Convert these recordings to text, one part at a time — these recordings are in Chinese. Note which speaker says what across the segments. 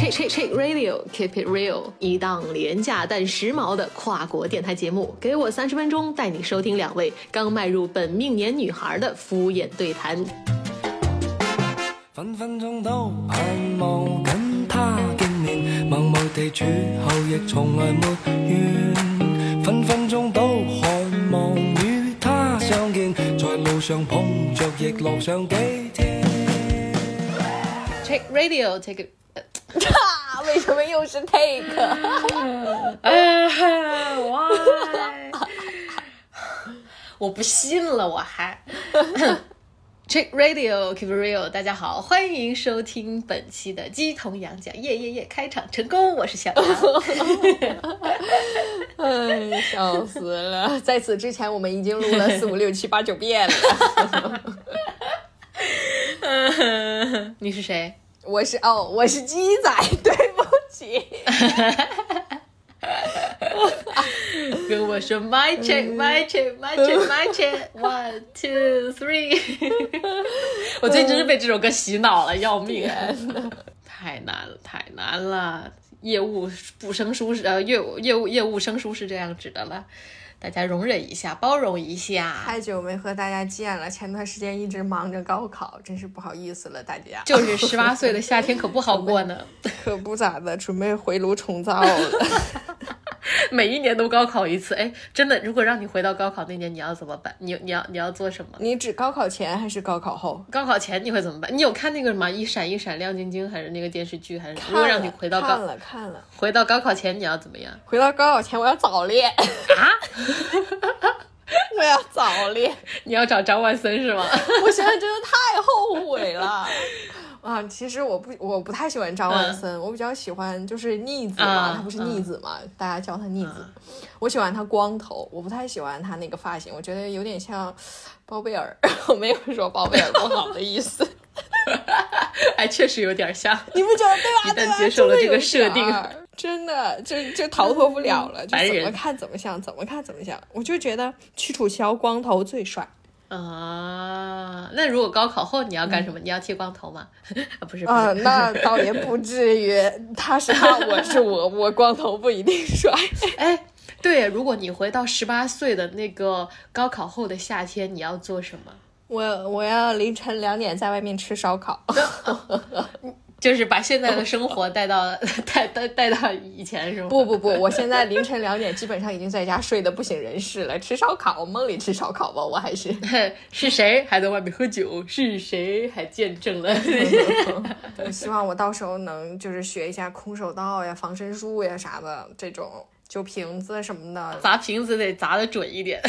Speaker 1: Check Check Radio Keep It Real，一档廉价但时髦的跨国电台节目。给我三十分钟，带你收听两位刚迈入本命年女孩的敷衍对谈。
Speaker 2: 分分鐘都盼望跟他見面，默默地處後亦從來沒怨。分分鐘都渴望與他相見，在路上碰着亦樂上幾天。
Speaker 1: Check Radio Take It。
Speaker 3: 啊，为什么又是 take？
Speaker 1: 啊，why？我不信了，我还。Chick Radio Keep Real，大家好，欢迎收听本期的鸡同羊讲，耶耶耶！开场成功，我是小杨。
Speaker 3: 哎，笑死了！在此之前，我们已经录了四五六七八九遍了。
Speaker 1: 你是谁？
Speaker 3: 我是哦，我是鸡仔，对不起。
Speaker 1: 跟我说 my check my check my check my check one two three。我最近真是被这首歌洗脑了，要命！太难了，太难了。业务不生疏是呃，业务业务业务生疏是这样指的了，大家容忍一下，包容一下。
Speaker 3: 太久没和大家见了，前段时间一直忙着高考，真是不好意思了，大家。
Speaker 1: 就是十八岁的夏天可不好过呢，
Speaker 3: 可不咋的，准备回炉重造了。
Speaker 1: 每一年都高考一次，哎，真的，如果让你回到高考那年，你要怎么办？你你要你要做什么？
Speaker 3: 你指高考前还是高考后？
Speaker 1: 高考前你会怎么办？你有看那个什么《一闪一闪亮晶晶》还是那个电视剧？还是如果让你回到高
Speaker 3: 看了看了，
Speaker 1: 回到高考前，你要怎么样？
Speaker 3: 回到高考前我要早恋，
Speaker 1: 啊？
Speaker 3: 我要早恋。
Speaker 1: 你要找张万森是吗？
Speaker 3: 我现在真的太后悔了。啊，其实我不，我不太喜欢张万森，我比较喜欢就是逆子嘛，
Speaker 1: 嗯
Speaker 3: 他不是逆子嘛，大家叫他逆子。我喜欢他光头，我不太喜欢他那个发型，我觉得有点像包贝尔。我没有说包贝尔不好的意思，
Speaker 1: 哎，确实有点像。
Speaker 3: 你不觉得对吧？
Speaker 1: 一旦接受了这个设定
Speaker 3: 真的就就逃脱不了了，就怎么看怎么像，怎么看怎么像。我就觉得屈楚萧光头最帅。
Speaker 1: 啊，那如果高考后你要干什么？你要剃光头吗？啊，不是，不是
Speaker 3: 啊、那倒也不至于，他是他，我是我，我光头不一定帅。
Speaker 1: 哎，对，如果你回到十八岁的那个高考后的夏天，你要做什么？
Speaker 3: 我我要凌晨两点在外面吃烧烤。
Speaker 1: 就是把现在的 生活带到带带带到以前是吗？
Speaker 3: 不不不，我现在凌晨两点基本上已经在家睡得不省人事了，吃烧烤，梦里吃烧烤吧，我还是。
Speaker 1: 是谁还在外面喝酒？是谁还见证了？
Speaker 3: 我希望我到时候能就是学一下空手道呀、防身术呀啥的这种。酒瓶子什么的，
Speaker 1: 砸瓶子得砸的准一点。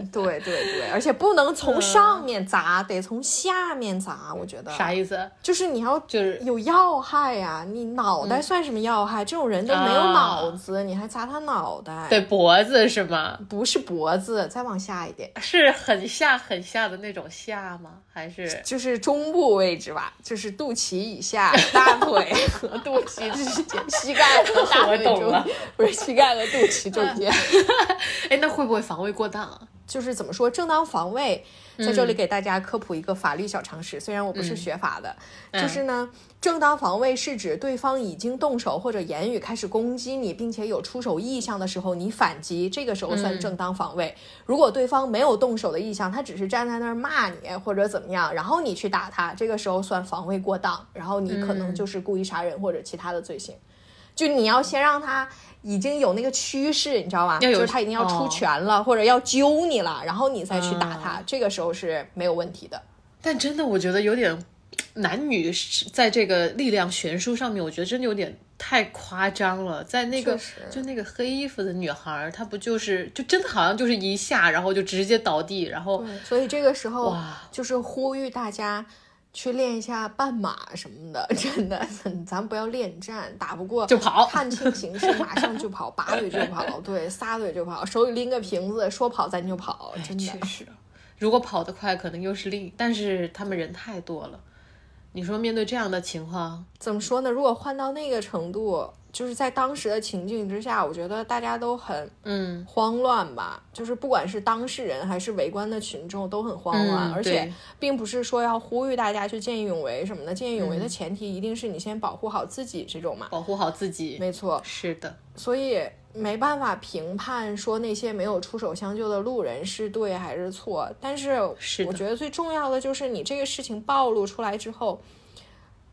Speaker 3: 对对对，而且不能从上面砸，得从下面砸。我觉得
Speaker 1: 啥意思？
Speaker 3: 就是你要
Speaker 1: 就是
Speaker 3: 有要害呀、你脑袋算什么要害？这种人都没有
Speaker 1: 啊
Speaker 3: 脑子，你还砸他脑袋？
Speaker 1: 对，脖子是吗？
Speaker 3: 不是脖子，再往下一点，
Speaker 1: 是很下很下的那种下吗？还是
Speaker 3: 就是中部位置吧，就是肚脐以下，大腿和 肚脐之间，膝盖和大腿中
Speaker 1: 我懂了，
Speaker 3: 不是膝盖和肚脐中间。
Speaker 1: 哎，那会不会防卫过当啊？
Speaker 3: 就是怎么说，正当防卫，在这里给大家科普一个法律小常识。虽然我不是学法的，就是呢，正当防卫是指对方已经动手或者言语开始攻击你，并且有出手意向的时候，你反击，这个时候算正当防卫。如果对方没有动手的意向，他只是站在那儿骂你或者怎么样，然后你去打他，这个时候算防卫过当，然后你可能就是故意杀人或者其他的罪行。就你要先让他已经有那个趋势，你知道吗？就是他已经要出
Speaker 1: 哦
Speaker 3: 拳了，或者要揪你了，然后你再去打他，这个时候是没有问题的。
Speaker 1: 但真的，我觉得有点男女在这个力量悬殊上面，我觉得真的有点太夸张了。在那个就那个黑衣服的女孩儿，她不就是就真的好像就是一下，然后就直接倒地，然后
Speaker 3: 所以这个时候就是呼吁大家。去练一下半马什么的，真的，咱不要恋战，打不过
Speaker 1: 就跑
Speaker 3: 看清形势马上就跑，拔腿就跑，对，撒腿就跑，手里拎个瓶子，说跑咱就跑，真的
Speaker 1: 确。实，如果跑得快，可能又是另，但是他们人太多了。你说面对这样的情况，
Speaker 3: 怎么说呢？如果换到那个程度，就是在当时的情境之下，我觉得大家都很
Speaker 1: 嗯
Speaker 3: 慌乱吧。就是不管是当事人还是围观的群众都很慌乱，
Speaker 1: 嗯
Speaker 3: 而且并不是说要呼吁大家去见义勇为什么的。见义勇为的前提一定是你先保护好自己这种嘛。
Speaker 1: 保护好自己，
Speaker 3: 没错，
Speaker 1: 是的，
Speaker 3: 所以没办法评判说那些没有出手相救的路人是对还是错，但是我觉得最重要的就是你这个事情暴露出来之后，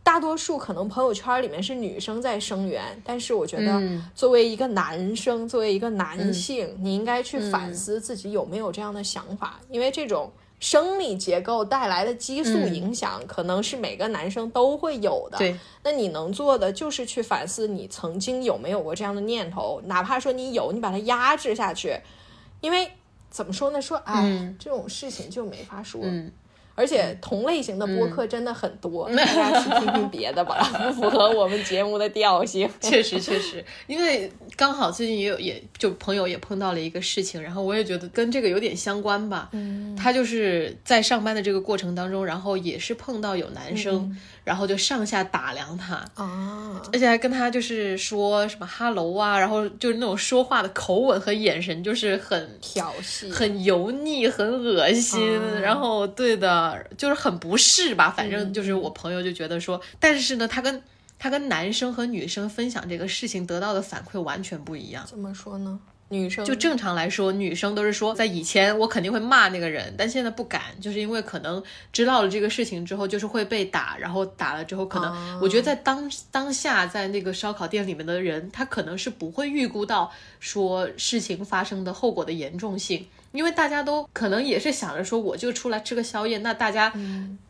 Speaker 3: 大多数可能朋友圈里面是女生在声援，但是我觉得
Speaker 1: 嗯
Speaker 3: 作为一个男生，作为一个男性，你应该去反思自己有没有这样的想法，因为这种。生理结构带来的激素影响，可能是每个男生都会有的。
Speaker 1: 对，
Speaker 3: 那你能做的就是去反思你曾经有没有过这样的念头，哪怕说你有，你把它压制下去，因为怎么说呢？说哎，
Speaker 1: 嗯
Speaker 3: 这种事情就没法说。
Speaker 1: 嗯。
Speaker 3: 而且同类型的播客真的很多，大家去听听别的吧，不符合我们节目的调性。
Speaker 1: 确实确实，因为刚好最近也有，也就朋友也碰到了一个事情，然后我也觉得跟这个有点相关吧。嗯，他就是在上班的这个过程当中，然后也是碰到有男生，然后就上下打量他，
Speaker 3: 啊，
Speaker 1: 而且还跟他就是说什么哈喽啊，然后就是那种说话的口吻和眼神，就是很
Speaker 3: 调戏，
Speaker 1: 很油腻、很恶心，
Speaker 3: 啊
Speaker 1: 然后对的，就是很不适吧。反
Speaker 3: 嗯
Speaker 1: 正就是我朋友就觉得说，但是呢，他跟他跟男生和女生分享这个事情得到的反馈完全不一样。
Speaker 3: 怎么说呢？女生
Speaker 1: 就正常来说，女生都是说，在以前我肯定会骂那个人，但现在不敢，就是因为可能知道了这个事情之后，就是会被打，然后打了之后，可能、我觉得在当当下在那个烧烤店里面的人，他可能是不会预估到说事情发生的后果的严重性，因为大家都可能也是想着说，我就出来吃个宵夜，那大家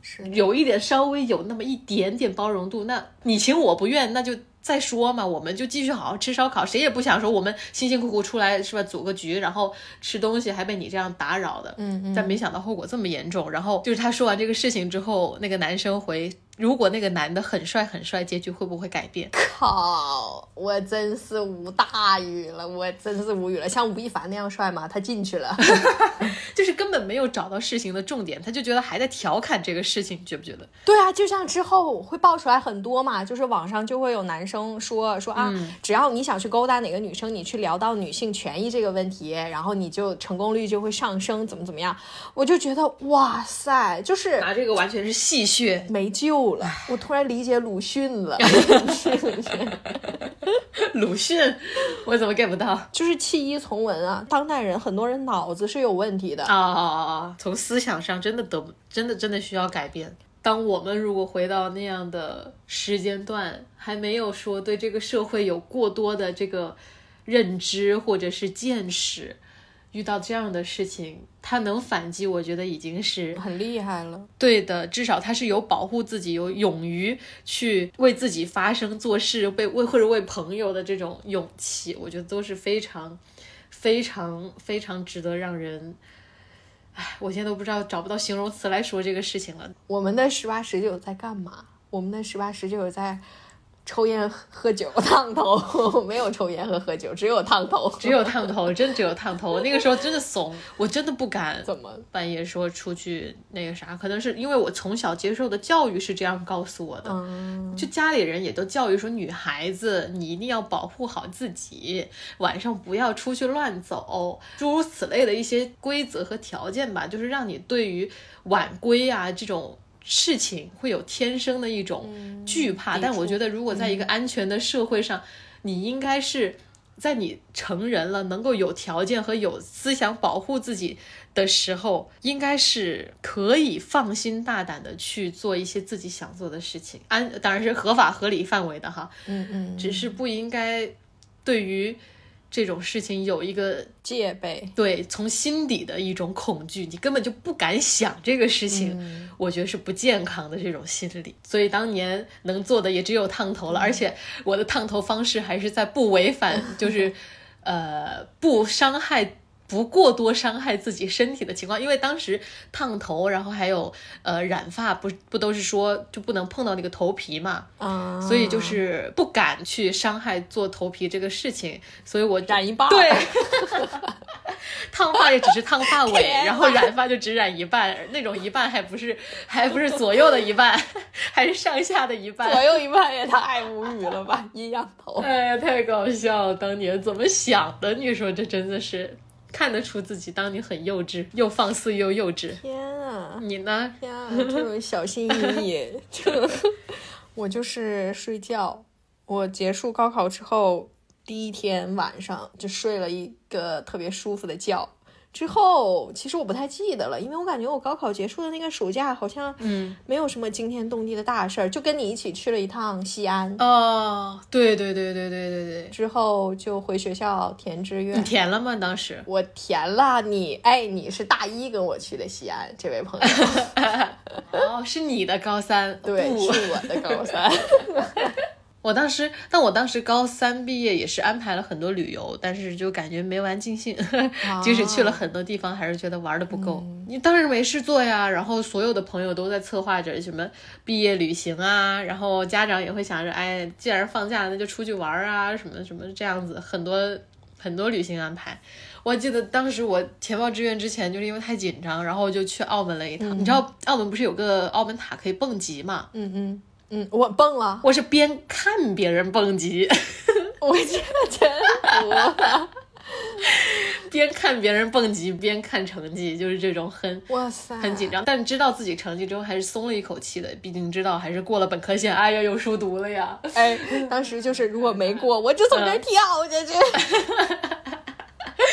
Speaker 3: 是。
Speaker 1: 有一点稍微有那么一点点包容度，那你情我不愿，那就再说嘛，我们就继续好好吃烧烤，谁也不想说我们辛辛苦苦出来是吧，组个局，然后吃东西还被你这样打扰的，
Speaker 3: 嗯嗯
Speaker 1: 但没想到后果这么严重。然后就是他说完这个事情之后，那个男生回，如果那个男的很帅很帅，结局会不会改变？
Speaker 3: 靠，我真是无大语了，我真是无语了。像吴亦凡那样帅吗？他进去了。
Speaker 1: 就是根本没有找到事情的重点，他就觉得还在调侃这个事情，觉不觉得？
Speaker 3: 对啊，就像之后会爆出来很多嘛，就是网上就会有男生说说啊，只要你想去勾搭哪个女生，你去聊到女性权益这个问题，然后你就成功率就会上升，怎么怎么样？我就觉得哇塞，就是
Speaker 1: 拿这个完全是戏谑，
Speaker 3: 没救了。我突然理解鲁迅了，
Speaker 1: 鲁迅，我怎么 get 不到？
Speaker 3: 就是弃医从文啊。当代人很多人脑子是有问题的。
Speaker 1: 啊啊啊啊！从思想上真的得不真的真的需要改变。当我们如果回到那样的时间段，还没有说对这个社会有过多的这个认知或者是见识，遇到这样的事情，他能反击，我觉得已经是
Speaker 3: 很厉害了，
Speaker 1: 对的。至少他是有保护自己、有勇于去为自己发声、做事、为为或者为朋友的这种勇气，我觉得都是非常、非常、非常值得让人。唉，我现在都不知道找不到形容词来说这个事情了。
Speaker 3: 我们的十八十九在干嘛？我们的十八十九在抽烟喝喝酒烫头，没有抽烟和喝酒，只有烫头，
Speaker 1: 只有烫头，真只有烫头。那个时候真的怂，我真的不敢
Speaker 3: 怎么
Speaker 1: 半夜说出去那个啥，可能是因为我从小接受的教育是这样告诉我的，
Speaker 3: 嗯
Speaker 1: 就家里人也都教育说，女孩子你一定要保护好自己，晚上不要出去乱走，诸如此类的一些规则和条件吧，就是让你对于晚归啊这种。事情会有天生的一种惧怕，但我觉得如果在一个安全的社会上，你应该是在你成人了，能够有条件和有思想保护自己的时候，应该是可以放心大胆的去做一些自己想做的事情，安当然是合法合理范围的哈，
Speaker 3: 嗯嗯，
Speaker 1: 只是不应该对于这种事情有一个
Speaker 3: 戒备，
Speaker 1: 对从心底的一种恐惧，你根本就不敢想这个事情，我觉得是不健康的这种心理。所以当年能做的也只有烫头了，而且我的烫头方式还是在不违反，就是呃不伤害。不过多伤害自己身体的情况，因为当时烫头，然后还有呃染发，不不都是说就不能碰到那个头皮嘛，
Speaker 3: 啊、
Speaker 1: 所以就是不敢去伤害做头皮这个事情，所以我
Speaker 3: 染一半儿
Speaker 1: 对，烫发也只是烫发尾，然后染发就只染一半，那种一半还不是还不是左右的一半，还是上下的一半。
Speaker 3: 左右一半也太无语了吧，阴阳头。
Speaker 1: 哎呀，太搞笑了！当年怎么想的？你说这真的是看得出自己当年很幼稚，又放肆又幼稚。
Speaker 3: 天啊！
Speaker 1: 你呢？
Speaker 3: 天啊，这种小心翼翼，就 我就是睡觉。我结束高考之后，第一天晚上就睡了一个特别舒服的觉。之后其实我不太记得了，因为我感觉我高考结束的那个暑假好像
Speaker 1: 嗯，
Speaker 3: 没有什么惊天动地的大事儿，就跟你一起去了一趟西安，
Speaker 1: 哦，对对对对对对对，
Speaker 3: 之后就回学校填志愿你。
Speaker 1: 填了吗？当时？
Speaker 3: 我填了你，哎，你是大一跟我去的西安，这位朋友，
Speaker 1: 哦，是你的高三？
Speaker 3: 对，
Speaker 1: 不
Speaker 3: 是我的高三。
Speaker 1: 我当时，但我当时高三毕业也是安排了很多旅游，但是就感觉没玩尽兴，即使去了很多地方，还是觉得玩的不够。你当时没事做呀，然后所有的朋友都在策划着什么毕业旅行啊，然后家长也会想着，哎，既然放假了，那就出去玩啊，什么什么这样子，很多很多旅行安排。我记得当时我填报志愿之前，就是因为太紧张，然后就去澳门了一趟。你知道澳门不是有个澳门塔可以蹦极吗？
Speaker 3: 嗯嗯嗯，我蹦了，
Speaker 1: 我是边看别人蹦极。
Speaker 3: 我真的真服了。
Speaker 1: 边看别人蹦极边看成绩，就是这种很
Speaker 3: 哇塞，
Speaker 1: 很紧张，但知道自己成绩之后还是松了一口气的，毕竟知道还是过了本科线，哎呀，有书读了呀。
Speaker 3: 哎，当时就是如果没过，我就从这儿跳下去。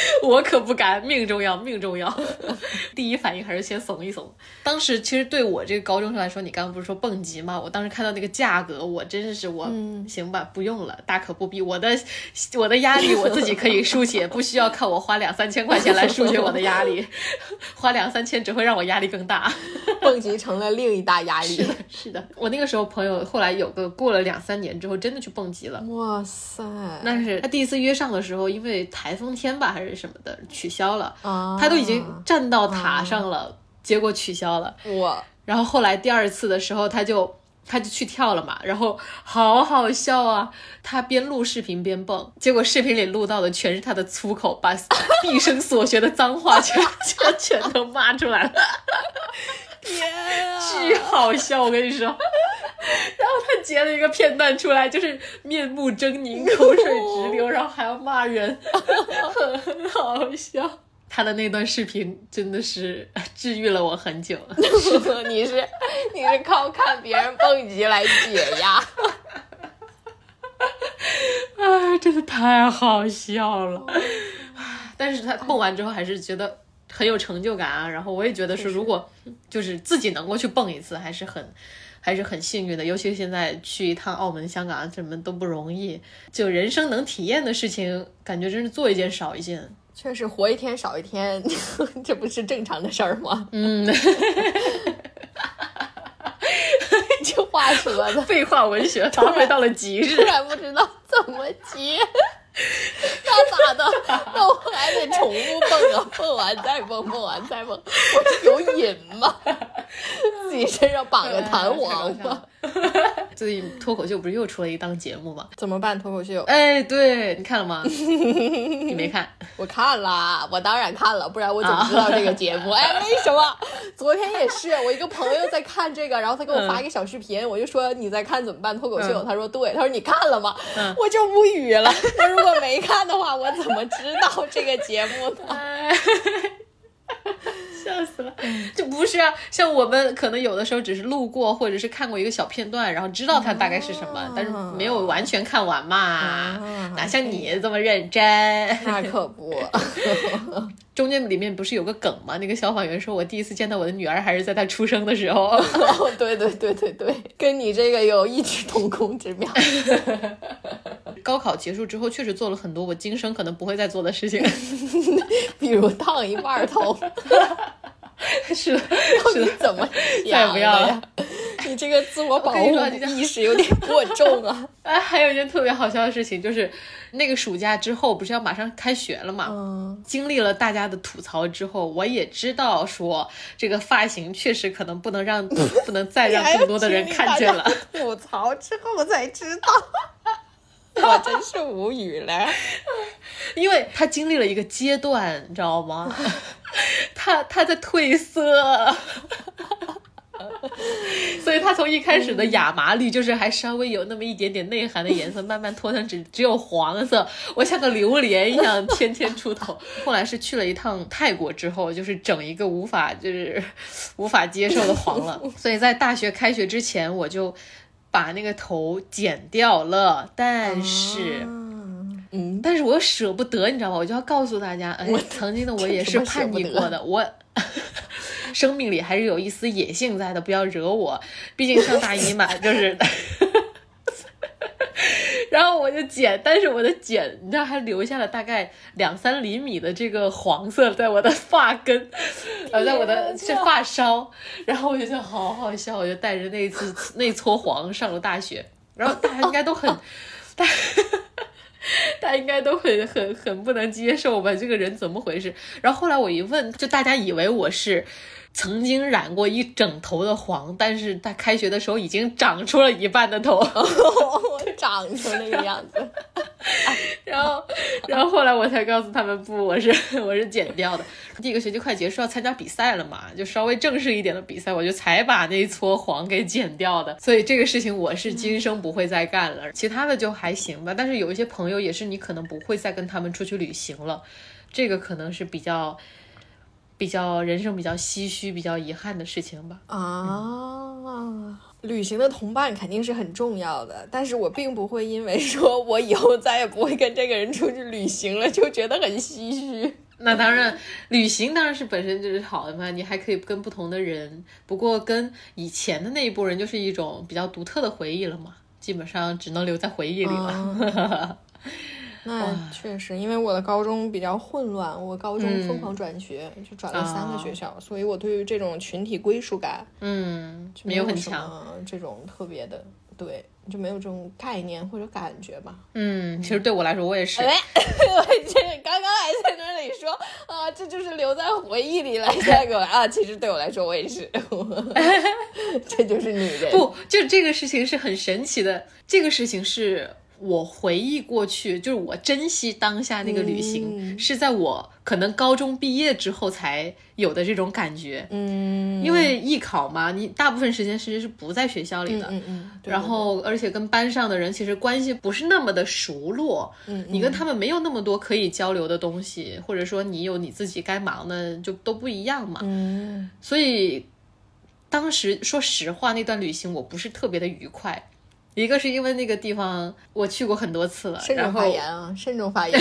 Speaker 1: 我可不敢，命重要，命重要。第一反应还是先怂一怂。当时其实对我这个高中生来说，你刚刚不是说蹦极吗？我当时看到那个价格，我真是我、行吧，不用了，大可不必。我的 我的压力我自己可以疏解，不需要靠我花两三千块钱来疏解我的压力，花两三千只会让我压力更大。
Speaker 3: 蹦极成了另一大压力。
Speaker 1: 是的，我那个时候朋友后来有个过了两三年之后，真的去蹦极了。
Speaker 3: 哇塞，
Speaker 1: 那是他第一次约上的时候，因为台风天吧还是什么的取消了，
Speaker 3: 啊。
Speaker 1: 他都已经站到塔上了，结果取消了。
Speaker 3: 我。
Speaker 1: 然后后来第二次的时候，他就他就去跳了嘛，然后好好笑啊！他边录视频边蹦，结果视频里录到的全是他的粗口，把 毕生所学的脏话全全全都骂出来了。
Speaker 3: 天啊！
Speaker 1: 巨好笑，我跟你说。然后他截了一个片段出来，就是面目狰狞、口水直流，然后还要骂人，很好笑。他的那段视频真的是治愈了我很久。
Speaker 3: 你是你是靠看别人蹦极来解压？
Speaker 1: 哎，真的太好笑了。但是他蹦完之后还是觉得很有成就感啊。然后我也觉得是，如果就是自己能够去蹦一次，还是很。还是很幸运的，尤其是现在去一趟澳门、香港啊什么都不容易。就人生能体验的事情，感觉真是做一件少一件。
Speaker 3: 确实，活一天少一天，这不是正常的事儿吗？
Speaker 1: 嗯，
Speaker 3: 这话说的，
Speaker 1: 废话文学发挥到了极致
Speaker 3: 突。然不知道怎么接。那咋的？那我还得重复蹦啊，蹦完再蹦，蹦完再蹦。我是有瘾吗？自己身上绑个弹簧吗？
Speaker 1: 最近脱口秀不是又出了一档节目吗？
Speaker 3: 怎么办？脱口秀？
Speaker 1: 哎，对你看了吗？你没看？
Speaker 3: 我看了，我当然看了，不然我怎么知道这个节目？哎，为什么？昨天也是，我一个朋友在看这个，然后他给我发一个小视频，我就说你在看怎么办脱口秀？
Speaker 1: 嗯
Speaker 3: 他说对，他说你看了吗？我就无语了。我如果没看的话，我怎么知道这个节目呢？
Speaker 1: 哎，笑死了！就不是啊，像我们可能有的时候只是路过，或者是看过一个小片段，然后知道它大概是什么，但是没有完全看完嘛。哪像你这么认真？
Speaker 3: 那可不，
Speaker 1: 中间里面不是有个梗吗？那个消防员说：“我第一次见到我的女儿还是在她出生的时候。
Speaker 3: 哦，对对对对对，跟你这个有异曲同工之妙。”
Speaker 1: 高考结束之后，确实做了很多我今生可能不会再做的事情。
Speaker 3: 比如烫一半头，
Speaker 1: 是的，是的，
Speaker 3: 怎么
Speaker 1: 再也不要了
Speaker 3: 呀？你这个自我保护意识有点过重啊！
Speaker 1: 哎，还有一件特别好笑的事情，就是那个暑假之后不是要马上开学了嘛？
Speaker 3: 嗯，
Speaker 1: 经历了大家的吐槽之后，我也知道说这个发型确实可能不能让不能再让更多的人看见了。
Speaker 3: 吐槽之后才知道，我真是无语了。
Speaker 1: 因为他经历了一个阶段，你知道吗？他他在褪色。所以他从一开始的亚麻绿，就是还稍微有那么一点点内涵的颜色，慢慢脱成只只有黄色，我像个榴莲一样天天出头。后来是去了一趟泰国之后，就是整一个无法就是无法接受的黄了。所以在大学开学之前，我就把那个头剪掉了，但是。
Speaker 3: 嗯，
Speaker 1: 但是我又舍不得，你知道吗？我就要告诉大家，哎，曾经的我也是叛逆过的，我 生命里还是有一丝野性在的，不要惹我。毕竟上大一嘛，就是。然后我就剪，但是我的剪，你知道，还留下了大概两三厘米的这个黄色在我的发根，呃，在我的这发梢。然后我就觉得好好笑，我就带着那次那撮黄上了大学。然后大家应该都很 大。大家应该都很很很不能接受吧？这个人怎么回事？然后后来我一问，就大家以为我是曾经染过一整头的黄，但是他开学的时候已经长出了一半的头，
Speaker 3: 长成那个样子。
Speaker 1: 然后，然后后来我才告诉他们，不，我是 我是剪掉的。第一个学期快结束，要参加比赛了嘛，就稍微正式一点的比赛，我就才把那一撮黄给剪掉的。所以这个事情我是今生不会再干了。其他的就还行吧，但是有一些朋友也是你可能不会再跟他们出去旅行了，这个可能是比较比较人生比较唏嘘、比较遗憾的事情吧。
Speaker 3: 啊。旅行的同伴肯定是很重要的，但是我并不会因为说我以后再也不会跟这个人出去旅行了，就觉得很唏嘘。
Speaker 1: 那当然，旅行当然是本身就是好的嘛，你还可以跟不同的人，不过跟以前的那一波人就是一种比较独特的回忆了嘛，基本上只能留在回忆里了。
Speaker 3: 那确实，因为我的高中比较混乱，我高中疯狂转学，就转了三个学校，所以我对于这种群体归属感，
Speaker 1: 嗯，
Speaker 3: 没有
Speaker 1: 很强，
Speaker 3: 这种特别的，对，就没有这种概念或者感觉吧。
Speaker 1: 嗯，其实对我来说，我也是。
Speaker 3: 哎，我这刚刚还在那里说啊，这就是留在回忆里了，下个啊，其实对我来说，我也是，这就是女人。
Speaker 1: 不，就这个事情是很神奇的，这个事情是。我回忆过去，就是我珍惜当下那个旅行，是在我可能高中毕业之后才有的这种感觉。
Speaker 3: 嗯，
Speaker 1: 因为艺考嘛，你大部分时间其实是不在学校里的。
Speaker 3: 嗯嗯。
Speaker 1: 然后，而且跟班上的人其实关系不是那么的熟络。
Speaker 3: 嗯。
Speaker 1: 你跟他们没有那么多可以交流的东西，或者说你有你自己该忙的，就都不一样嘛。
Speaker 3: 嗯。
Speaker 1: 所以，当时说实话，那段旅行我不是特别的愉快。一个是因为那个地方我去过很多次了，
Speaker 3: 慎重发言啊，慎重发言。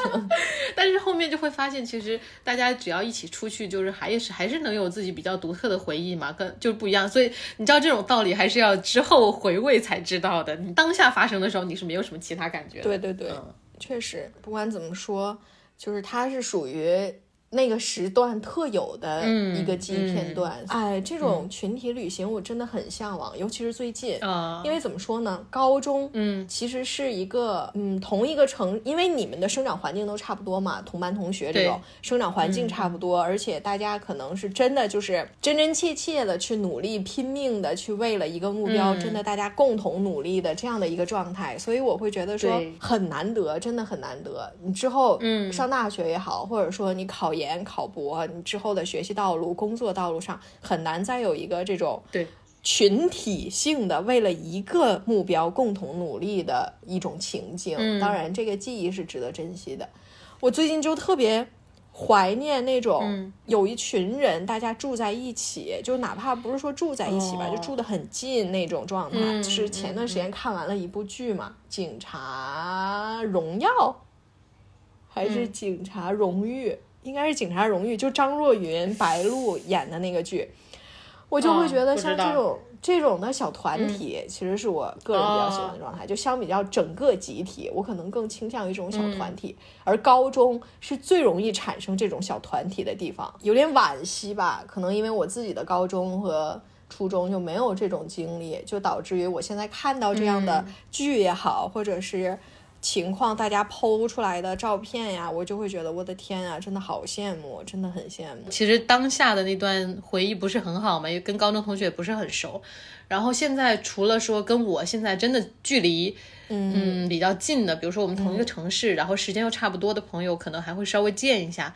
Speaker 1: 但是后面就会发现，其实大家只要一起出去，就是还是还是能有自己比较独特的回忆嘛，跟就不一样。所以你知道这种道理，还是要之后回味才知道的。你当下发生的时候，你是没有什么其他感觉。
Speaker 3: 对对对，确实，不管怎么说，就是它是属于。那个时段特有的一个记忆片段，哎，这种群体旅行我真的很向往，尤其是最近，因为怎么说呢，高中，
Speaker 1: 嗯，
Speaker 3: 其实是一个，嗯，同一个城，因为你们的生长环境都差不多嘛，同班同学这种。生长环境差不多，而且大家可能是真的就是真真切切的去努力拼命的去为了一个目标，真的大家共同努力的这样的一个状态，所以我会觉得说很难得，真的很难得。你之后，嗯，上大学也好，或者说你考。研考博，你之后的学习道路、工作道路上很难再有一个这种
Speaker 1: 对
Speaker 3: 群体性的为了一个目标共同努力的一种情境。当然，这个记忆是值得珍惜的。我最近就特别怀念那种有一群人，大家住在一起，就哪怕不是说住在一起吧，就住得很近那种状态。就是前段时间看完了一部剧嘛，《警察荣耀》还是《警察荣誉》。应该是警察荣誉，就张若昀、白鹿演的那个剧，我就会觉得像这种这种的小团体，其实是我个人比较喜欢的状态。就相比较整个集体，我可能更倾向于这种小团体。而高中是最容易产生这种小团体的地方，有点惋惜吧？可能因为我自己的高中和初中就没有这种经历，就导致于我现在看到这样的剧也好，或者是。情况，大家剖出来的照片呀，我就会觉得我的天啊，真的好羡慕，真的很羡慕。
Speaker 1: 其实当下的那段回忆不是很好嘛，也跟高中同学也不是很熟。然后现在除了说跟我现在真的距离嗯比较近的，比如说我们同一个城市，然后时间又差不多的朋友，可能还会稍微见一下。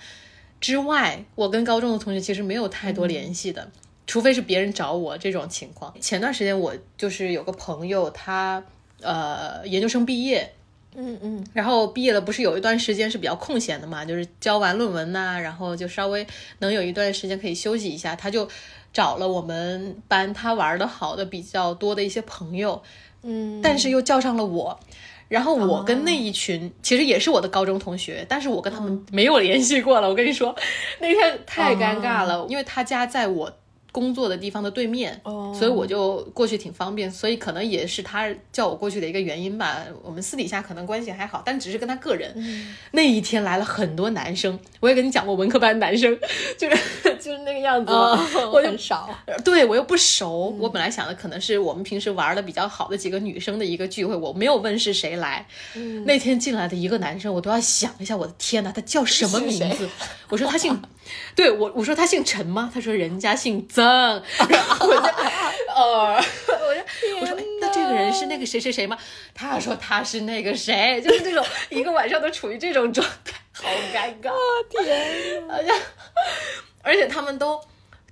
Speaker 1: 之外，我跟高中的同学其实没有太多联系的，除非是别人找我这种情况。前段时间我就是有个朋友，他呃研究生毕业。
Speaker 3: 嗯嗯，
Speaker 1: 然后毕业了，不是有一段时间是比较空闲的嘛，就是交完论文呐、然后就稍微能有一段时间可以休息一下，他就找了我们班他玩的好的比较多的一些朋友，
Speaker 3: 嗯，
Speaker 1: 但是又叫上了我。然后我跟那一群、其实也是我的高中同学，但是我跟他们没有联系过了。我跟你说，那天太尴尬了，因为他家在我工作的地方的对面，
Speaker 3: 哦
Speaker 1: 所以我就过去挺方便，所以可能也是他叫我过去的一个原因吧。我们私底下可能关系还好，但只是跟他个人。那一天来了很多男生，我也跟你讲过，文科班男生就是就是那个样子，
Speaker 3: 哦，
Speaker 1: 我就
Speaker 3: 很少，
Speaker 1: 对我又不熟，我本来想的可能是我们平时玩的比较好的几个女生的一个聚会，我没有问是谁来。那天进来的一个男生，我都要想一下，我的天哪，他叫什么名字？我说他姓，对我我说他姓陈吗？他说人家姓曾，然后我就呃，我就我说哎那这个人是那个谁谁谁吗？他说他是那个谁，就是这种一个晚上都处于这种状态，好尴尬。
Speaker 3: 天哪，
Speaker 1: 而且而且他们都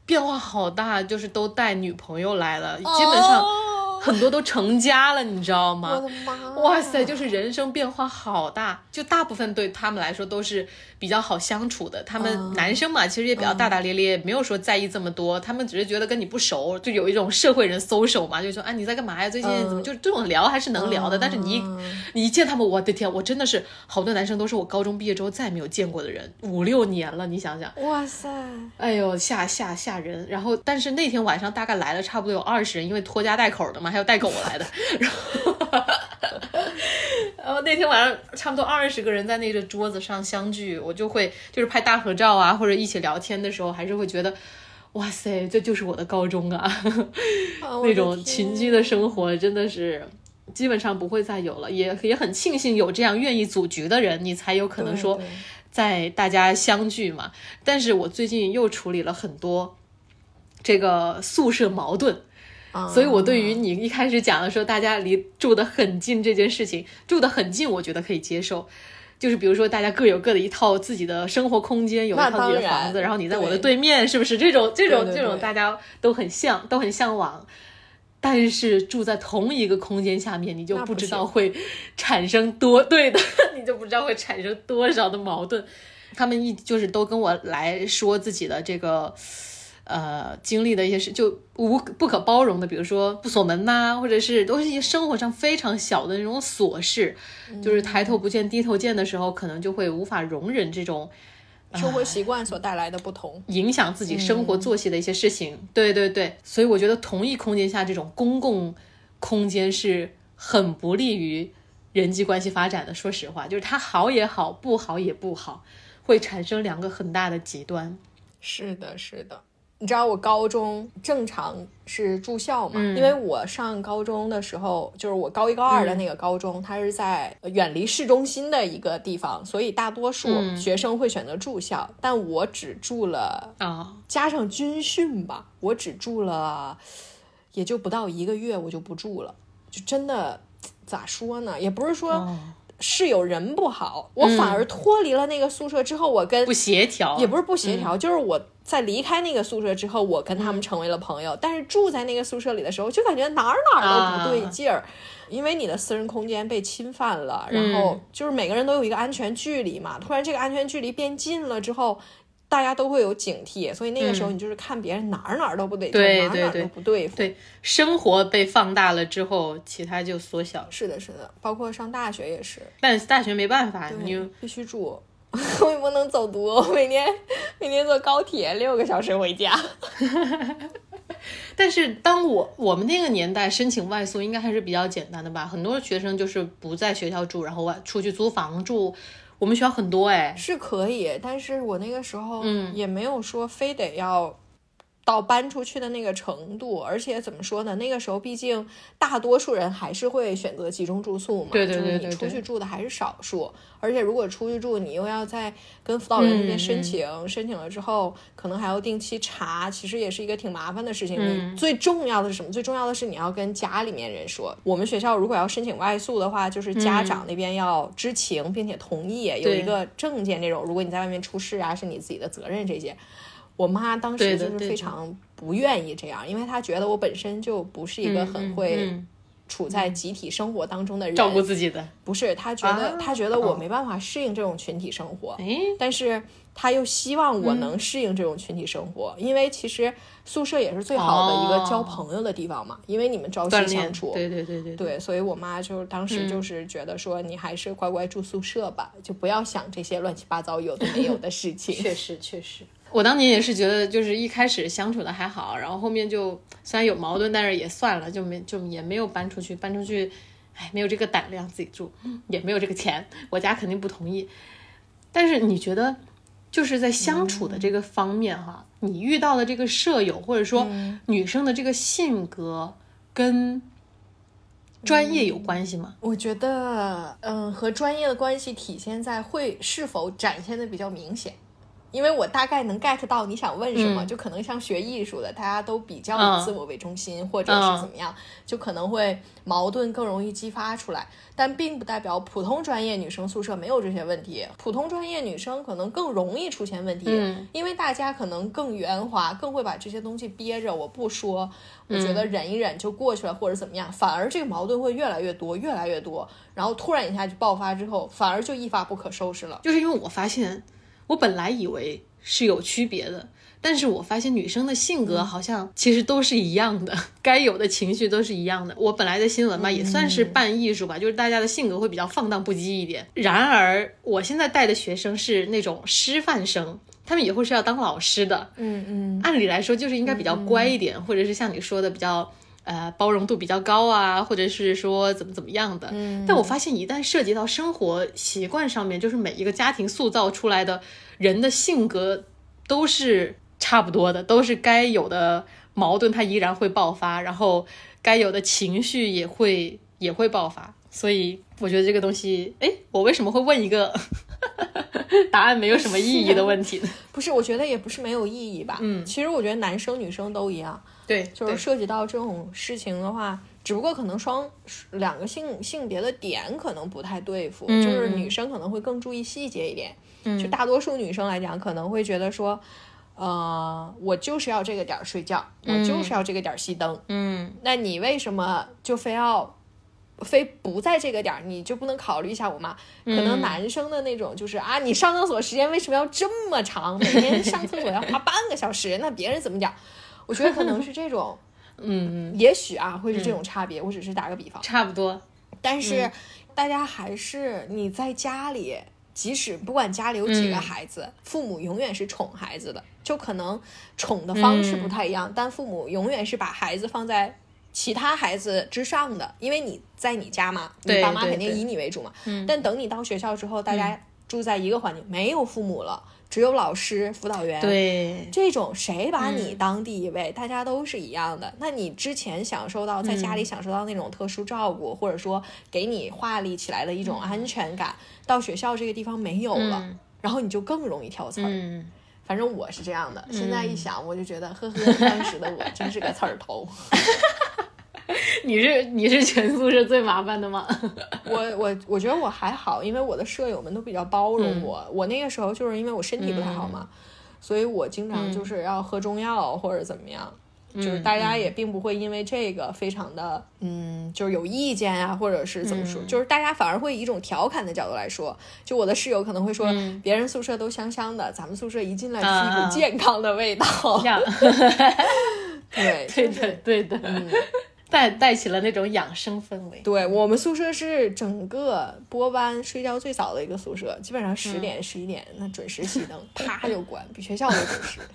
Speaker 1: 变化好大，就是都带女朋友来了，基本上
Speaker 3: 哦
Speaker 1: 很多都成家了，你知道
Speaker 3: 我
Speaker 1: 吗
Speaker 3: 的？妈，
Speaker 1: 哇塞，就是人生变化好大，就大部分对他们来说都是比较好相处的。他们男生嘛，其实也比较大大咧咧，没有说在意这么多，他们只是觉得跟你不熟，就有一种社会人 social 嘛，就说啊你在干嘛呀？最近怎么？
Speaker 3: 嗯
Speaker 1: 就这种聊还是能聊的，但是你一你一见他们，我的天，我真的是好多男生都是我高中毕业之后再也没有见过的人，五六年了，你想想。
Speaker 3: 哇塞，
Speaker 1: 哎呦，吓吓吓人！然后，但是那天晚上大概来了差不多有二十人，因为拖家带口的嘛，还有带狗来的。然后，然后那天晚上差不多二十个人在那个桌子上相聚，我就会就是拍大合照啊，或者一起聊天的时候，还是会觉得，哇塞，这就是我的高中啊！
Speaker 3: 啊
Speaker 1: 那种群居的生活真的是基本上不会再有了，也也很庆幸有这样愿意组局的人，你才有可能说在大家相聚嘛。但是我最近又处理了很多这个宿舍矛盾。
Speaker 3: 啊
Speaker 1: 所以，我对于你一开始讲的说大家离住得很近这件事情，住得很近，我觉得可以接受。就是比如说，大家各有各的一套自己的生活空间，有一套自己的房子，然后你在我的
Speaker 3: 对
Speaker 1: 对面，是不是？这种这种这种大家都很像，都很向往。但是住在同一个空间下面，你就不知道会产生多对的，你就不知道会产生多少的矛盾。他们一就是都跟我来说自己的这个呃经历的一些事，就无不可包容的，比如说不锁门呐、或者是都是一些生活上非常小的那种琐事，就是抬头不见低头见的时候，可能就会无法容忍这种
Speaker 3: 生活习惯所带来的不同。
Speaker 1: 影响自己生活作息的一些事情。对对对，所以我觉得同一空间下这种公共空间是很不利于人际关系发展的。说实话，就是它好也好，不好也不好，会产生两个很大的极端。
Speaker 3: 是的，是的。你知道我高中正常是住校嘛？
Speaker 1: 嗯
Speaker 3: 因为我上高中的时候，就是我高一高二的那个高中，它是在呃远离市中心的一个地方，所以大多数
Speaker 1: 嗯
Speaker 3: 学生会选择住校。但我只住了，
Speaker 1: 啊、
Speaker 3: 加上军训吧，我只住了也就不到一个月，我就不住了。就真的咋说呢？也不是说
Speaker 1: 哦
Speaker 3: 室友人不好，我反而脱离了那个宿舍之后，我跟
Speaker 1: 不协调，
Speaker 3: 也不是不协调，就是我在离开那个宿舍之后，我跟他们成为了朋友。但是住在那个宿舍里的时候，就感觉哪儿哪儿都不对劲儿，因为你的私人空间被侵犯了，然后就是每个人都有一个安全距离嘛。突然这个安全距离变近了之后。大家都会有警惕，所以那个时候你就是看别人哪儿哪儿都不对劲儿，
Speaker 1: 对
Speaker 3: 哪儿哪儿
Speaker 1: 对对
Speaker 3: 都不对付。
Speaker 1: 对生活被放大了之后，其他就缩小了。
Speaker 3: 是的，是的，包括上大学也是，
Speaker 1: 但大学没办法，你就，
Speaker 3: 必须住。我也不能走读，我每天每天坐高铁六个小时回家。
Speaker 1: 但是当我我们那个年代申请外宿应该还是比较简单的吧？很多学生就是不在学校住，然后外出去租房住。我们学校很多哎，
Speaker 3: 是可以，但是我那个时候
Speaker 1: 嗯。
Speaker 3: 也没有说非得要到搬出去的那个程度，而且怎么说呢？那个时候毕竟大多数人还是会选择集中住宿嘛，
Speaker 1: 对对对
Speaker 3: 就是你出去住的还是少数。而且如果出去住，你又要在跟辅导员那边申请，申请了之后，可能还要定期查，其实也是一个挺麻烦的事情。
Speaker 1: 嗯
Speaker 3: 最重要的是什么？最重要的是你要跟家里面人说，我们学校如果要申请外宿的话，就是家长那边要知情并且同意，有一个证件这种。如果你在外面出事啊，是你自己的责任这些。我妈当时就是非常不愿意这样，因为她觉得我本身就不是一个很会
Speaker 1: 嗯
Speaker 3: 处在集体生活当中的人，
Speaker 1: 照顾自己的。
Speaker 3: 不是她觉得、
Speaker 1: 啊
Speaker 3: 她觉得我
Speaker 1: 哦
Speaker 3: 没办法适应这种群体生活，
Speaker 1: 哎，
Speaker 3: 但是她又希望
Speaker 1: 嗯
Speaker 3: 我能适应这种群体生活，因为其实宿舍也是最好的一个
Speaker 1: 哦
Speaker 3: 交朋友的地方嘛，因为你们朝夕相处。
Speaker 1: 对对对对
Speaker 3: 对，所以我妈就当时
Speaker 1: 嗯
Speaker 3: 就是觉得说，你还是乖乖住宿舍吧，就不要想这些乱七八糟有的没有的事情。
Speaker 1: 确实确实。我当年也是觉得，就是一开始相处的还好，然后后面就虽然有矛盾，但是也算了，就没就也没有搬出去，搬出去，哎，没有这个胆量自己住，也没有这个钱，我家肯定不同意。但是你觉得，就是在相处的这个方面哈，你遇到的这个舍友，或者说女生的这个性格跟专业有关系吗？
Speaker 3: 我觉得，嗯，和专业的关系体现在会是否展现的比较明显。因为我大概能 get 到你想问什么，就可能像学艺术的，大家都比较
Speaker 1: 嗯
Speaker 3: 以自我为中心，或者是怎么样，就可能会矛盾更容易激发出来。但并不代表普通专业女生宿舍没有这些问题，普通专业女生可能更容易出现问题，
Speaker 1: 嗯
Speaker 3: 因为大家可能更圆滑，更会把这些东西憋着，我不说，我觉得忍一忍就过去了，或者怎么样，反而这个矛盾会越来越多，越来越多，然后突然一下就爆发之后，反而就一发不可收拾了。
Speaker 1: 就是因为我发现，我本来以为是有区别的，但是我发现女生的性格好像其实都是一样的，该有的情绪都是一样的。我本来的新闻嘛，也算是半艺术吧，就是大家的性格会比较放荡不羁一点。然而，我现在带的学生是那种师范生。他们以后是要当老师的，
Speaker 3: 嗯嗯，
Speaker 1: 按理来说就是应该比较乖一点，或者是像你说的比较呃包容度比较高啊，或者是说怎么怎么样的。嗯，但我发现一旦涉及到生活习惯上面，就是每一个家庭塑造出来的人的性格都是差不多的，都是该有的矛盾它依然会爆发，然后该有的情绪也会也会爆发。所以我觉得这个东西，哎，我为什么会问一个 答案没有什么意义的问题呢？
Speaker 3: 不是，我觉得也不是没有意义吧。嗯，其实我觉得男生女生都一样，
Speaker 1: 对，
Speaker 3: 就是涉及到这种事情的话，只不过可能双两个性性别的点可能不太对付，
Speaker 1: 嗯
Speaker 3: 就是女生可能会更注意细节一点。嗯，就大多数女生来讲，可能会觉得说，呃，我就是要这个点儿睡觉，我就是要这个点儿熄灯。
Speaker 1: 嗯，
Speaker 3: 那你为什么就非要？非不在这个点儿，你就不能考虑一下我妈？可能男生的那种就是、啊，你上厕所时间为什么要这么长？每天上厕所要花半个小时，那别人怎么讲？我觉得可能是这种，
Speaker 1: 嗯，
Speaker 3: 也许啊会是这种差别。我只是打个比方，
Speaker 1: 差不多。
Speaker 3: 但是大家还是你在家里，即使不管家里有几个孩子，父母永远是宠孩子的，就可能宠的方式不太一样，但父母永远是把孩子放在。其他孩子之上的，因为你在你家嘛，你爸妈肯定以你为主嘛。但等你到学校之后，大家住在一个环境，没有父母了，只有老师、辅导员。
Speaker 1: 对，
Speaker 3: 这种谁把你当第一位，大家都是一样的。那你之前享受到在家里享受到那种特殊照顾，或者说给你画立起来的一种安全感，到学校这个地方没有了，然后你就更容易挑刺儿。
Speaker 1: 嗯，
Speaker 3: 反正我是这样的，现在一想我就觉得，呵呵，当时的我真是个刺儿头。
Speaker 1: 你是你是全宿舍最麻烦的吗？
Speaker 3: 我我我觉得我还好，因为我的舍友们都比较包
Speaker 1: 嗯
Speaker 3: 容我。我那个时候就是因为我身体不太好嘛，所以我经常就是要喝中药或者怎么样。就是大家也并不会因为这个非常的嗯，就是有意见啊，或者是怎么说，就是大家反而会以一种调侃的角度来说。就我的室友可能会说，别人宿舍都香香的，咱们宿舍一进来就是一股
Speaker 1: 啊
Speaker 3: 健康的味道。
Speaker 1: 呀，
Speaker 3: 对，
Speaker 1: 对的对的，带带起了那种养生氛围。
Speaker 3: 对我们宿舍是整个波班睡觉最早的一个宿舍，基本上十点十一点那准时熄灯，啪就关，比学校都准时。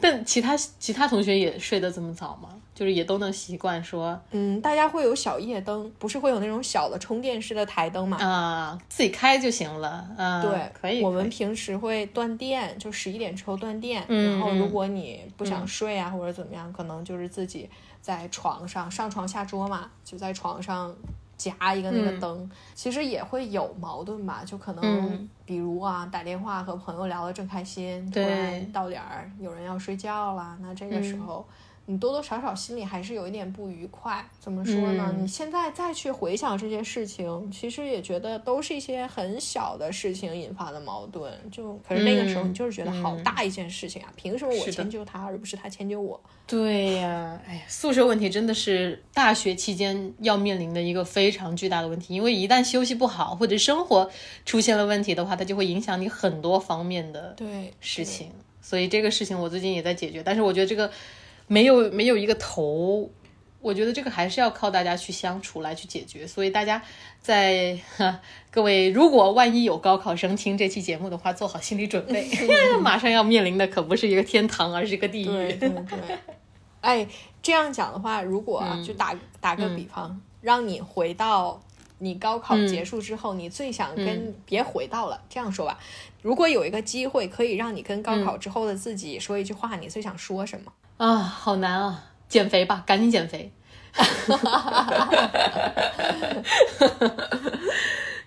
Speaker 1: 但其他其他同学也睡得这么早吗？就是也都能习惯说
Speaker 3: 嗯，大家会有小夜灯，不是会有那种小的充电式的台灯嘛？
Speaker 1: 啊、自己开就行了。啊，
Speaker 3: 对，
Speaker 1: 可以。
Speaker 3: 我们平时会断电，就十一点之后断电。
Speaker 1: 嗯
Speaker 3: 然后如果你不想睡啊，或者怎么样，可能就是自己在床上上床下桌嘛，就在床上夹一个那个灯。其实也会有矛盾吧，就可能
Speaker 1: 嗯
Speaker 3: 比如啊，打电话和朋友聊得正开心，突然到点儿有人要睡觉了，那这个时
Speaker 1: 嗯
Speaker 3: 候。你多多少少心里还是有一点不愉快，怎么说呢？
Speaker 1: 嗯
Speaker 3: 你现在再去回想这些事情，其实也觉得都是一些很小的事情引发的矛盾。就可是那个时候，
Speaker 1: 嗯
Speaker 3: 你就是觉得好大一件事情啊，凭什么我迁就他，而不是他迁就我？
Speaker 1: 对呀，哎呀，宿舍问题真的是大学期间要面临的一个非常巨大的问题，因为一旦休息不好或者生活出现了问题的话，它就会影响你很多方面的
Speaker 3: 对，
Speaker 1: 事情。所以这个事情我最近也在解决，但是我觉得这个没有没有一个头，我觉得这个还是要靠大家去相处来去解决。所以大家在哈各位，如果万一有高考生听这期节目的话，做好心理准备，马上要面临的可不是一个天堂，而是一个地狱。
Speaker 3: 对对对。哎，这样讲的话，如果、
Speaker 1: 嗯
Speaker 3: 就打打个比方，让你回到你高考结束之后，你最想跟、
Speaker 1: 嗯
Speaker 3: 别回到了，这样说吧，如果有一个机会可以让你跟高
Speaker 1: 嗯
Speaker 3: 考之后的自己说一句话，你最想说什么？
Speaker 1: 啊，好难啊！减肥吧，赶紧减肥。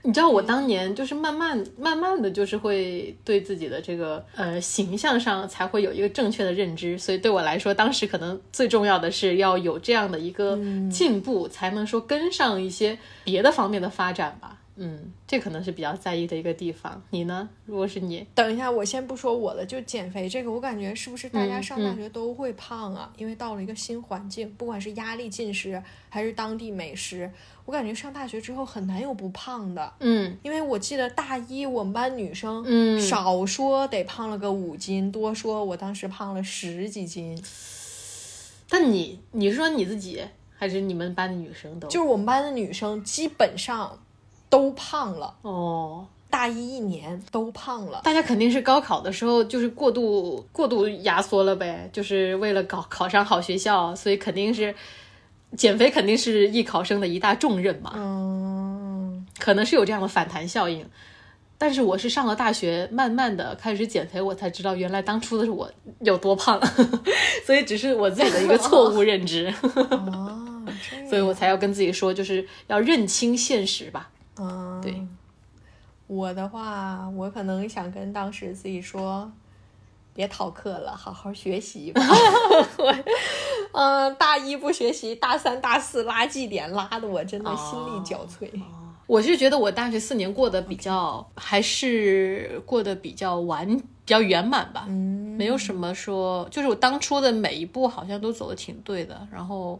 Speaker 1: 你知道我当年就是慢慢慢慢的就是会对自己的这个呃形象上才会有一个正确的认知，所以对我来说，当时可能最重要的是要有这样的一个进步，才能说跟上一些别的方面的发展吧。嗯，这可能是比较在意的一个地方。你呢？如果是你，
Speaker 3: 等一下，我先不说我的，就减肥这个，我感觉是不是大家
Speaker 1: 嗯
Speaker 3: 上大学都会胖啊？因为到了一个新环境，不管是压力进食还是当地美食，我感觉上大学之后很难有不胖的。
Speaker 1: 嗯
Speaker 3: 因为我记得大一我们班女生，
Speaker 1: 嗯
Speaker 3: 少说得胖了个五斤，多说我当时胖了十几斤。
Speaker 1: 但你你是说你自己，还是你们班的女生都？
Speaker 3: 就是我们班的女生基本上都胖了，
Speaker 1: 哦，
Speaker 3: 大一一年都胖了。
Speaker 1: 大家肯定是高考的时候就是过度过度压缩了呗，就是为了考考上好学校，所以肯定是减肥肯定是艺考生的一大重任嘛，
Speaker 3: 嗯，
Speaker 1: 可能是有这样的反弹效应。但是我是上了大学，慢慢的开始减肥，我才知道原来当初的是我有多胖，所以只是我自己的一个错误认知，
Speaker 3: 哦，
Speaker 1: 所以我才要跟自己说，就是要认清现实吧。
Speaker 3: 嗯，
Speaker 1: 对。
Speaker 3: 我的话，我可能想跟当时自己说，别逃课了，好好学习吧。我，嗯，大一不学习，大三、大四拉绩点，拉的我真的心力交瘁。
Speaker 1: 我是觉得我大学四年过得比较，还是过得比较完、比较圆满吧。
Speaker 3: 嗯，
Speaker 1: 没有什么说，就是我当初的每一步好像都走的挺对的，然后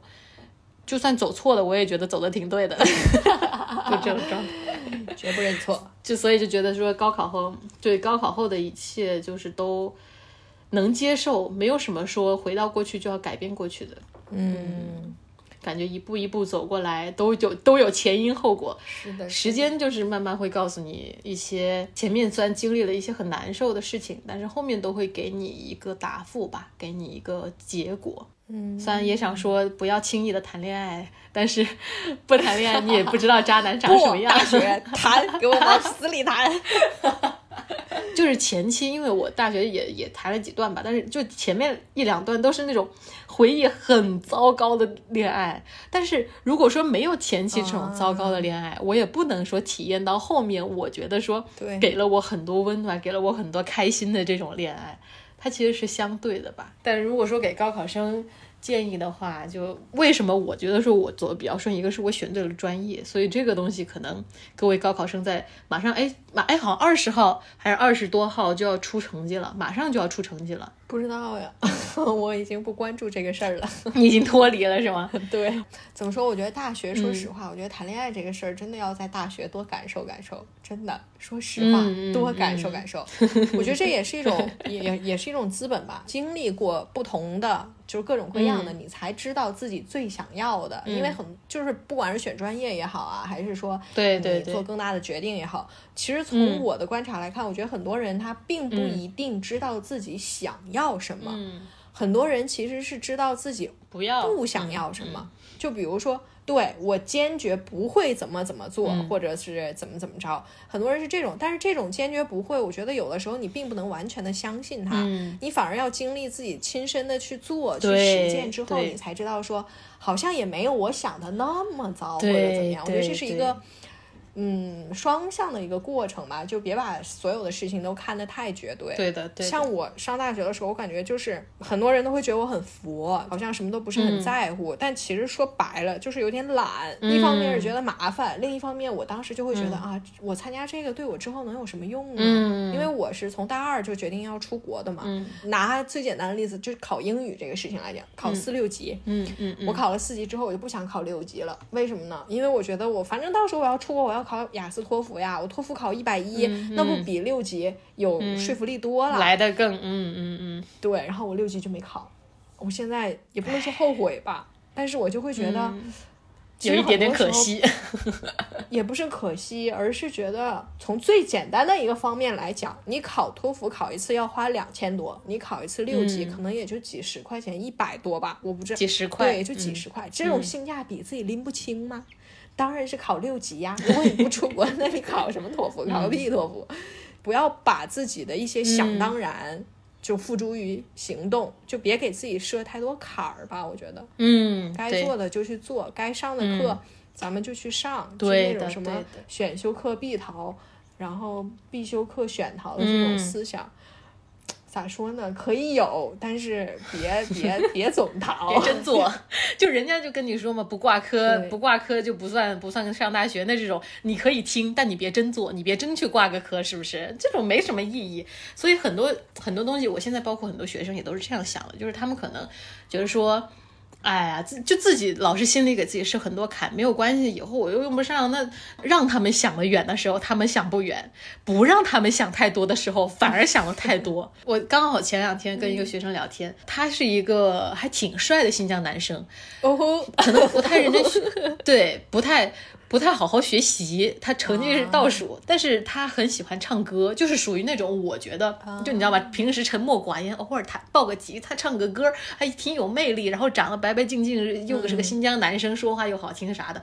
Speaker 1: 就算走错了，我也觉得走的挺对的，就这种状态。
Speaker 3: 绝不认错。
Speaker 1: 就所以就觉得说高考后，对高考后的一切就是都能接受，没有什么说回到过去就要改变过去的。
Speaker 3: 嗯，
Speaker 1: 感觉一步一步走过来，都有都有前因后果。
Speaker 3: 是的，
Speaker 1: 时间就是慢慢会告诉你一些前面虽然经历了一些很难受的事情，但是后面都会给你一个答复吧，给你一个结果。
Speaker 3: 嗯，
Speaker 1: 虽然也想说不要轻易的谈恋爱，但是 不谈恋爱你也不知道渣男长什么样。
Speaker 3: 大学 谈，给我往死里谈。
Speaker 1: 就是前期，因为我大学也也谈了几段吧，但是就前面一两段都是那种回忆很糟糕的恋爱。但是如果说没有前期这种糟糕的恋爱，我也不能说体验到后面，我觉得说给了我很多温暖，给了我很多开心的这种恋爱，它其实是相对的吧。但如果说给高考生建议的话，就为什么我觉得说我走的比较顺，一个是我选对了专业，所以这个东西可能各位高考生在马上哎马哎好像二十号还是二十多号就要出成绩了，马上就要出成绩了，
Speaker 3: 不知道呀，我已经不关注这个事儿了。
Speaker 1: 你已经脱离了是吗？
Speaker 3: 对，怎么说？我觉得大学，
Speaker 1: 嗯
Speaker 3: 说实话，我觉得谈恋爱这个事儿，真的要在大学多感受感受。真的，说实话，多感受感受。我觉得这也是一种，也也也是一种资本吧。经历过不同的，就是各种各样的，你才知道自己最想要的。因为很就是不管是选专业也好啊，还是说
Speaker 1: 对
Speaker 3: 你做更大的决定也好，其实从我的观察来看，我觉得很多人他并不一定知道自己想要什么。
Speaker 1: 嗯。
Speaker 3: 很多人其实是知道自己
Speaker 1: 不要
Speaker 3: 不想要什么，就比如说。对我坚决不会怎么怎么做，或者是怎么怎么着，很多人是这种，但是这种坚决不会，我觉得有的时候你并不能完全的相信他，你反而要经历自己亲身的去做、去实践之后，你才知道说，好像也没有我想的那么糟或者怎么样。我觉得这是一个。嗯，双向的一个过程吧，就别把所有的事情都看得太绝对。
Speaker 1: 对的，对。
Speaker 3: 像我上大学的时候，我感觉就是很多人都会觉得我很佛，好像什么都不是很在乎。但其实说白了，就是有点懒。一方面是觉得麻烦，另一方面我当时就会觉得啊，我参加这个对我之后能有什么用呢？因为我是从大二就决定要出国的嘛。拿最简单的例子，就是考英语这个事情来讲，考四六级。
Speaker 1: 嗯嗯。
Speaker 3: 我考了四级之后，我就不想考六级了。为什么呢？因为我觉得我反正到时候我要出国，我要。考雅思托福呀，我托福考一百一，那不比六级有说服力多了？
Speaker 1: 来的更，嗯嗯嗯，
Speaker 3: 对。然后我六级就没考，我现在也不能说后悔吧，但是我就会觉得
Speaker 1: 有一点点可惜，
Speaker 3: 也不是可惜，而是觉得从最简单的一个方面来讲，你考托福考一次要花两千多，你考一次六级可能也就几十块钱，一百多吧，我不知道，
Speaker 1: 几十块，
Speaker 3: 对，就几十块，这种性价比自己拎不清吗？当然是考六级呀！如果你不出国，那你考什么托福？考个屁托福！不要把自己的一些想当然就付诸于行动，就别给自己设太多坎儿吧。我觉得，
Speaker 1: 嗯，
Speaker 3: 该做的就去做，该上的课咱们就去上，
Speaker 1: 对
Speaker 3: 那种什么选修课必逃，然后必修课选逃的这种思想。咋说呢？可以有，但是别 别别总逃，
Speaker 1: 别真做。就人家就跟你说嘛，不挂科，不挂科就不算不算上大学。那这种你可以听，但你别真做，你别真去挂个科，是不是？这种没什么意义。所以很多很多东西，我现在包括很多学生也都是这样想的，就是他们可能觉得说。哎呀，自就自己老是心里给自己设很多坎，没有关系，以后我又用不上。那让他们想的远的时候，他们想不远；不让他们想太多的时候，反而想的太多。我刚好前两天跟一个学生聊天，他是一个还挺帅的新疆男生，
Speaker 3: 哦，
Speaker 1: 可能不太认真学，对，不太。不太好好学习，他成绩是倒数，但是他很喜欢唱歌，就是属于那种我觉得，就你知道吧，平时沉默寡言，偶尔弹抱个吉他唱个歌，还挺有魅力，然后长得白白净净，又是个新疆男生，说话又好听啥的，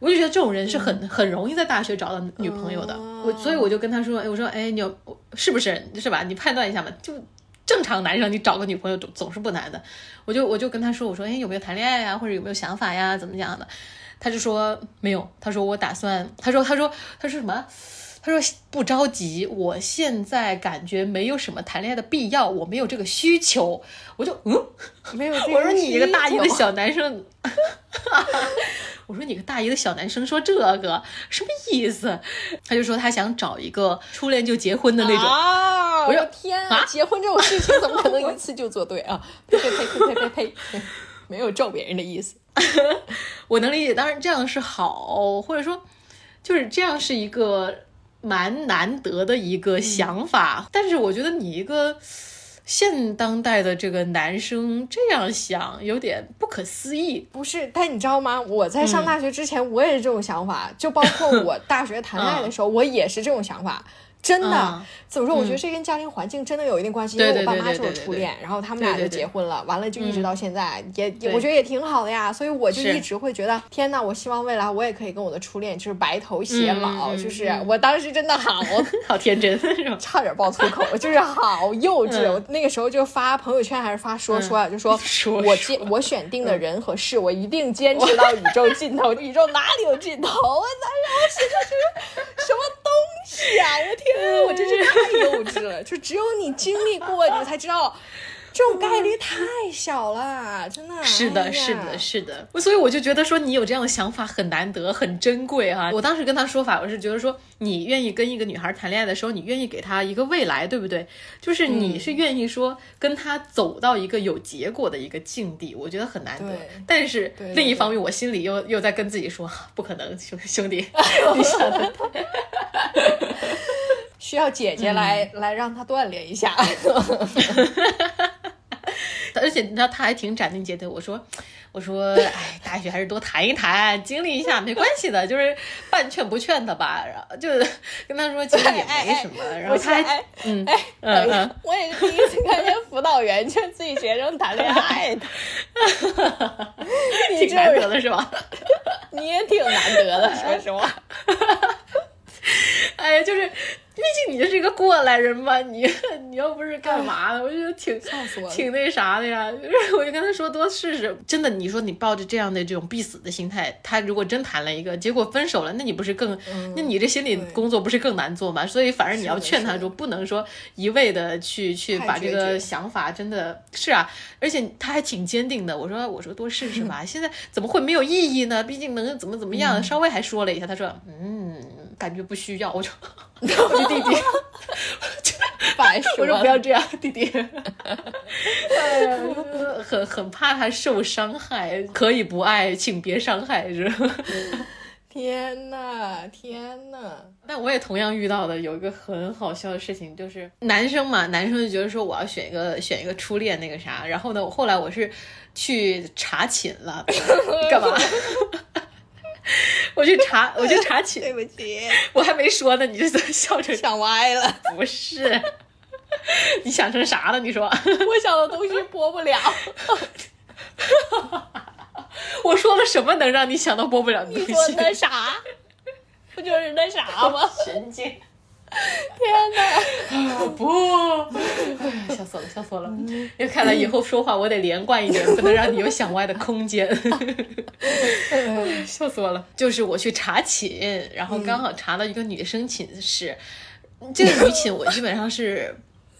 Speaker 1: 我就觉得这种人是很很容易在大学找到女朋友的。我所以我就跟他说，哎，我说，哎，你是不是？是吧？你判断一下嘛，就正常男生你找个女朋友总总是不难的。我就我就跟他说，我说，哎，有没有谈恋爱呀，或者有没有想法呀，怎么样的？他就说没有，他说我打算，他说他说他说什么？他说不着急，我现在感觉没有什么谈恋爱的必要，我没有这个需求。我就嗯，
Speaker 3: 没有。
Speaker 1: 我说你一个大一的小男生，我说你个大一的小男生说这个什么意思？他就说他想找一个初恋就结婚的那种。
Speaker 3: 啊！我说天啊，结婚这种事情怎么可能一次就做对啊？呸呸呸呸呸呸呸！没有咒别人的意思。
Speaker 1: 我能理解，当然这样是好，或者说就是这样是一个蛮难得的一个想法。但是我觉得你一个现当代的这个男生这样想有点不可思议。
Speaker 3: 不是，但你知道吗？我在上大学之前我也是这种想法，就包括我大学谈恋爱的时候，我也是这种想法。真的，怎么说？我觉得这跟家庭环境真的有一定关系。因为我爸妈就是我初恋，然后他们俩就结婚了，完了就一直到现在，也我觉得也挺好的呀。所以我就一直会觉得，天哪！我希望未来我也可以跟我的初恋就是白头偕老。就是我当时真的好
Speaker 1: 好天真，
Speaker 3: 差点爆粗口，就是好幼稚。我那个时候就发朋友圈还是发说说啊，就说 我坚我选定的人和事，我一定坚持到宇宙尽头。宇宙哪里有尽头啊？那让我写下去什么东西啊？我天！我真是太幼稚了，就只有你经历过，你才知道。这种概率太小了，真的
Speaker 1: 是的，是的，是的。所以我就觉得说你有这样的想法很难得，很珍贵哈。我当时跟他说法，我是觉得说你愿意跟一个女孩谈恋爱的时候，你愿意给她一个未来，对不对？就是你是愿意说跟她走到一个有结果的一个境地，我觉得很难得。但是另一方面，我心里又又在跟自己说，不可能，兄兄弟，你想的。
Speaker 3: 需要姐姐来来让他锻炼一下。
Speaker 1: 而且你知道他还挺斩钉截铁，我说，我说，哎，大学还是多谈一谈，经历一下 没关系的，就是半劝不劝的吧。然后就跟他说，其实也没什么。然后他还，嗯
Speaker 3: 嗯嗯，我也是第一次看见辅导员劝自己学生谈恋爱的，
Speaker 1: 挺难得的是吧？
Speaker 3: 你也挺难得的，说实话。
Speaker 1: 哎呀，就是。毕竟你就是一个过来人嘛，你 你又不是干嘛的，我觉得挺挺那啥的呀。就 是我就跟他说多试试，真的，你说你抱着这样的这种必死的心态，他如果真谈了一个，结果分手了，那你不是更，那你这心理工作不是更难做吗？所以反正你要劝他说，不能说一味的去去把这个想法，真的是啊，而且他还挺坚定的。我说我说多试试吧，现在怎么会没有意义呢？毕竟能怎么怎么样，稍微还说了一下，他说嗯，感觉不需要。我就。我就弟弟，
Speaker 3: 白说，
Speaker 1: 我说不要这样，弟弟，哎呀，很很怕他受伤害，可以不爱，请别伤害，是吧？
Speaker 3: 天呐，天呐！
Speaker 1: 但我也同样遇到的有一个很好笑的事情，就是男生嘛，男生就觉得说我要选一个选一个初恋那个啥，然后呢，我后来我是去查寝了，干嘛？我去查，我去查寝。
Speaker 3: 对不起，
Speaker 1: 我还没说呢，你就笑成
Speaker 3: 想歪了。
Speaker 1: 不是，你想成啥了？你说，
Speaker 3: 我想的东西播不了。
Speaker 1: 我说了什么能让你想到播不了的东西？
Speaker 3: 你说那啥，不就是那啥吗？
Speaker 1: 神经。
Speaker 3: 天
Speaker 1: 哪！不，笑死了，笑死了。因为看来以后说话我得连贯一点，不能让你有想歪的空间。笑死我了！就是我去查寝，然后刚好查到一个女生寝室，这个女寝我基本上是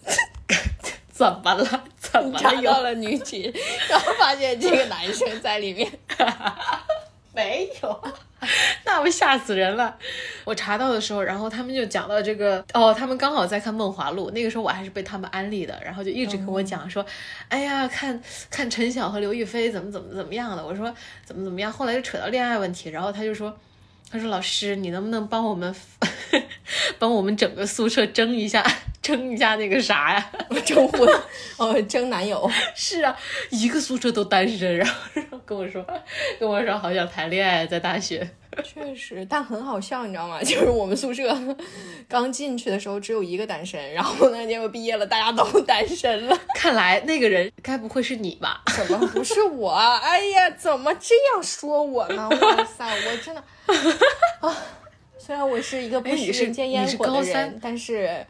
Speaker 1: 怎么了？怎么了？
Speaker 3: 查到了女寝，然后发现这个男生在里面。
Speaker 1: 没有，那不吓死人了。我查到的时候，然后他们就讲到这个哦，他们刚好在看《梦华录》，那个时候我还是被他们安利的，然后就一直跟我讲说，哎呀，看看陈晓和刘亦菲怎么怎么怎么样的。我说怎么怎么样，后来就扯到恋爱问题，然后他就说，他说老师，你能不能帮我们 帮我们整个宿舍争一下？争一下那个啥呀？
Speaker 3: 征婚哦，争男友
Speaker 1: 是啊，一个宿舍都单身，然后跟我说，跟我说好想谈恋爱，在大学。
Speaker 3: 确实，但很好笑，你知道吗？就是我们宿舍刚进去的时候只有一个单身，然后呢，结果毕业了，大家都单身了。
Speaker 1: 看来那个人该不会是你吧？
Speaker 3: 怎么不是我？哎呀，怎么这样说我呢？哇塞，我真的 啊！虽然我是一个不食人间烟火的人，但是。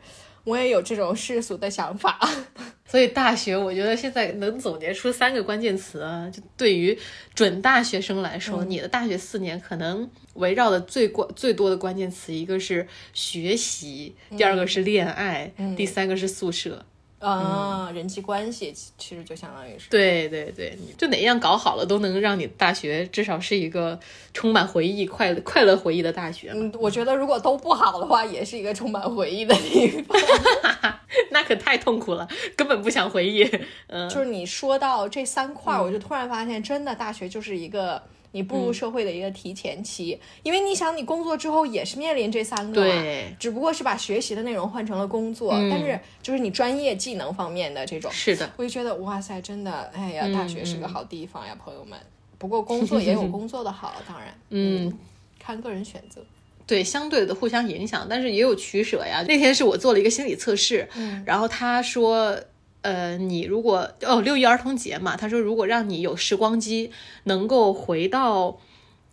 Speaker 3: 我也有这种世俗的想法，
Speaker 1: 所以大学我觉得现在能总结出三个关键词，就对于准大学生来说，你的大学四年可能围绕的最关最多的关键词，一个是学习，第二个是恋爱，第三个是宿舍。
Speaker 3: 啊，人际关系其实就相当于是
Speaker 1: 对对对，就哪样搞好了，都能让你大学至少是一个充满回忆、快乐快乐回忆的大学。
Speaker 3: 嗯，我觉得如果都不好的话，也是一个充满回忆的地方。
Speaker 1: 那可太痛苦了，根本不想回忆。嗯，
Speaker 3: 就是你说到这三块，我就突然发现，真的大学就是一个。你步入社会的一个提前期，因为你想，你工作之后也是面临这三个，
Speaker 1: 对，
Speaker 3: 只不过是把学习的内容换成了工作，但是就是你专业技能方面的这种，
Speaker 1: 是的，
Speaker 3: 我就觉得哇塞，真的，哎呀，大学是个好地方呀，朋友们。不过工作也有工作的好，当然，嗯，看个人选择，
Speaker 1: 对，相对的互相影响，但是也有取舍呀。那天是我做了一个心理测试，嗯，然后他说。呃，你如果哦六一儿童节嘛，他说如果让你有时光机，能够回到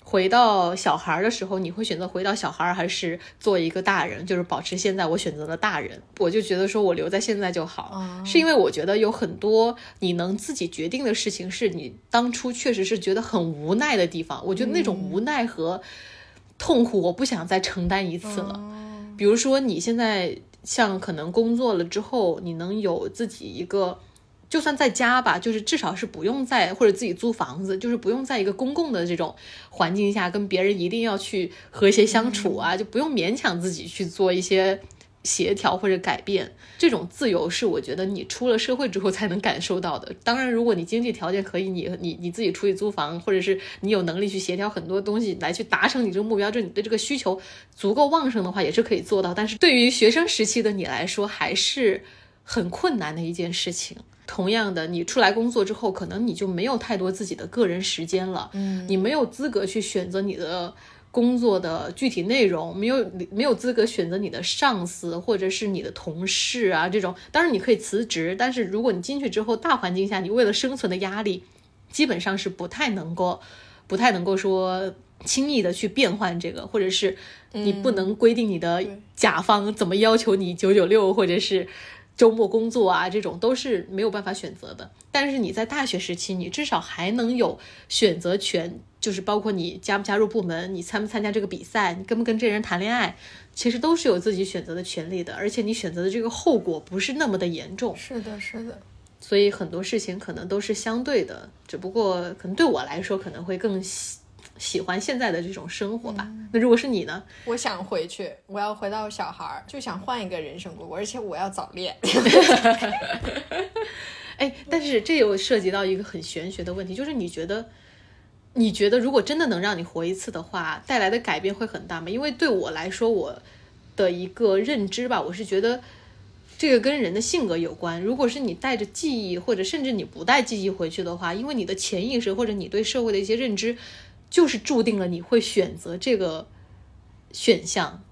Speaker 1: 回到小孩的时候，你会选择回到小孩，还是做一个大人？就是保持现在，我选择了大人，我就觉得说我留在现在就好，是因为我觉得有很多你能自己决定的事情，是你当初确实是觉得很无奈的地方。我觉得那种无奈和痛苦，我不想再承担一次了。比如说你现在。像可能工作了之后，你能有自己一个，就算在家吧，就是至少是不用在或者自己租房子，就是不用在一个公共的这种环境下跟别人一定要去和谐相处啊，就不用勉强自己去做一些。协调或者改变这种自由是我觉得你出了社会之后才能感受到的。当然，如果你经济条件可以，你你你自己出去租房，或者是你有能力去协调很多东西来去达成你这个目标，就你的这个需求足够旺盛的话，也是可以做到。但是对于学生时期的你来说，还是很困难的一件事情。同样的，你出来工作之后，可能你就没有太多自己的个人时间了，嗯，你没有资格去选择你的工作的具体内容，没有没有资格选择你的上司或者是你的同事啊这种。当然你可以辞职，但是如果你进去之后，大环境下你为了生存的压力，基本上是不太能够，不太能够说轻易的去变换这个，或者是你不能规定你的甲方怎么要求你九九六或者是。周末工作啊，这种都是没有办法选择的。但是你在大学时期，你至少还能有选择权，就是包括你加不加入部门，你参不参加这个比赛，你跟不跟这人谈恋爱，其实都是有自己选择的权利的。而且你选择的这个后果不是那么的严重。
Speaker 3: 是的，是的。
Speaker 1: 所以很多事情可能都是相对的，只不过可能对我来说可能会更。喜喜欢现在的这种生活吧。那如果是你呢？
Speaker 3: 我想回去，我要回到小孩儿，就想换一个人生过过，而且我要早恋。
Speaker 1: 哎，但是这又涉及到一个很玄学的问题，就是你觉得，你觉得如果真的能让你活一次的话，带来的改变会很大吗？因为对我来说，我的一个认知吧，我是觉得这个跟人的性格有关。如果是你带着记忆，或者甚至你不带记忆回去的话，因为你的潜意识或者你对社会的一些认知。就是注定了你会选择这个选项，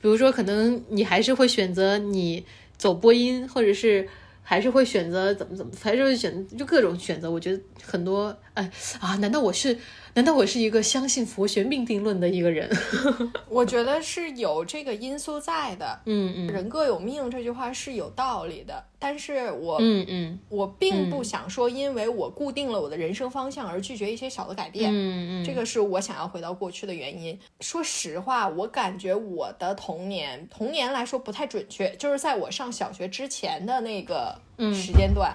Speaker 1: 比如说，可能你还是会选择你走播音，或者是还是会选择怎么怎么，还是会选就各种选择。我觉得很多，哎啊，难道我是？难道我是一个相信佛学命定论的一个人？
Speaker 3: 我觉得是有这个因素在的。
Speaker 1: 嗯嗯，
Speaker 3: 人各有命这句话是有道理的，但是我
Speaker 1: 嗯嗯，
Speaker 3: 我并不想说，因为我固定了我的人生方向而拒绝一些小的改变。
Speaker 1: 嗯
Speaker 3: 嗯，这个是我想要回到过去的原因。说实话，我感觉我的童年，童年来说不太准确，就是在我上小学之前的那个时间段。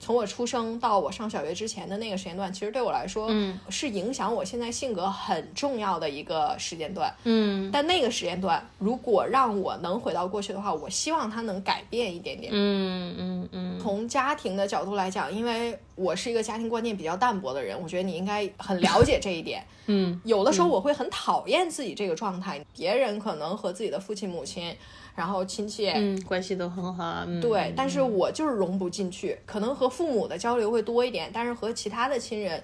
Speaker 3: 从我出生到我上小学之前的那个时间段，其实对我来说，
Speaker 1: 嗯，
Speaker 3: 是影响我现在性格很重要的一个时间段，
Speaker 1: 嗯。
Speaker 3: 但那个时间段，如果让我能回到过去的话，我希望它能改变一点点，
Speaker 1: 嗯嗯嗯。
Speaker 3: 从家庭的角度来讲，因为我是一个家庭观念比较淡薄的人，我觉得你应该很了解这一点，
Speaker 1: 嗯。
Speaker 3: 有的时候我会很讨厌自己这个状态，别人可能和自己的父亲母亲。然后亲戚
Speaker 1: 嗯关系都很好，
Speaker 3: 对，但是我就是融不进去，可能和父母的交流会多一点，但是和其他的亲人，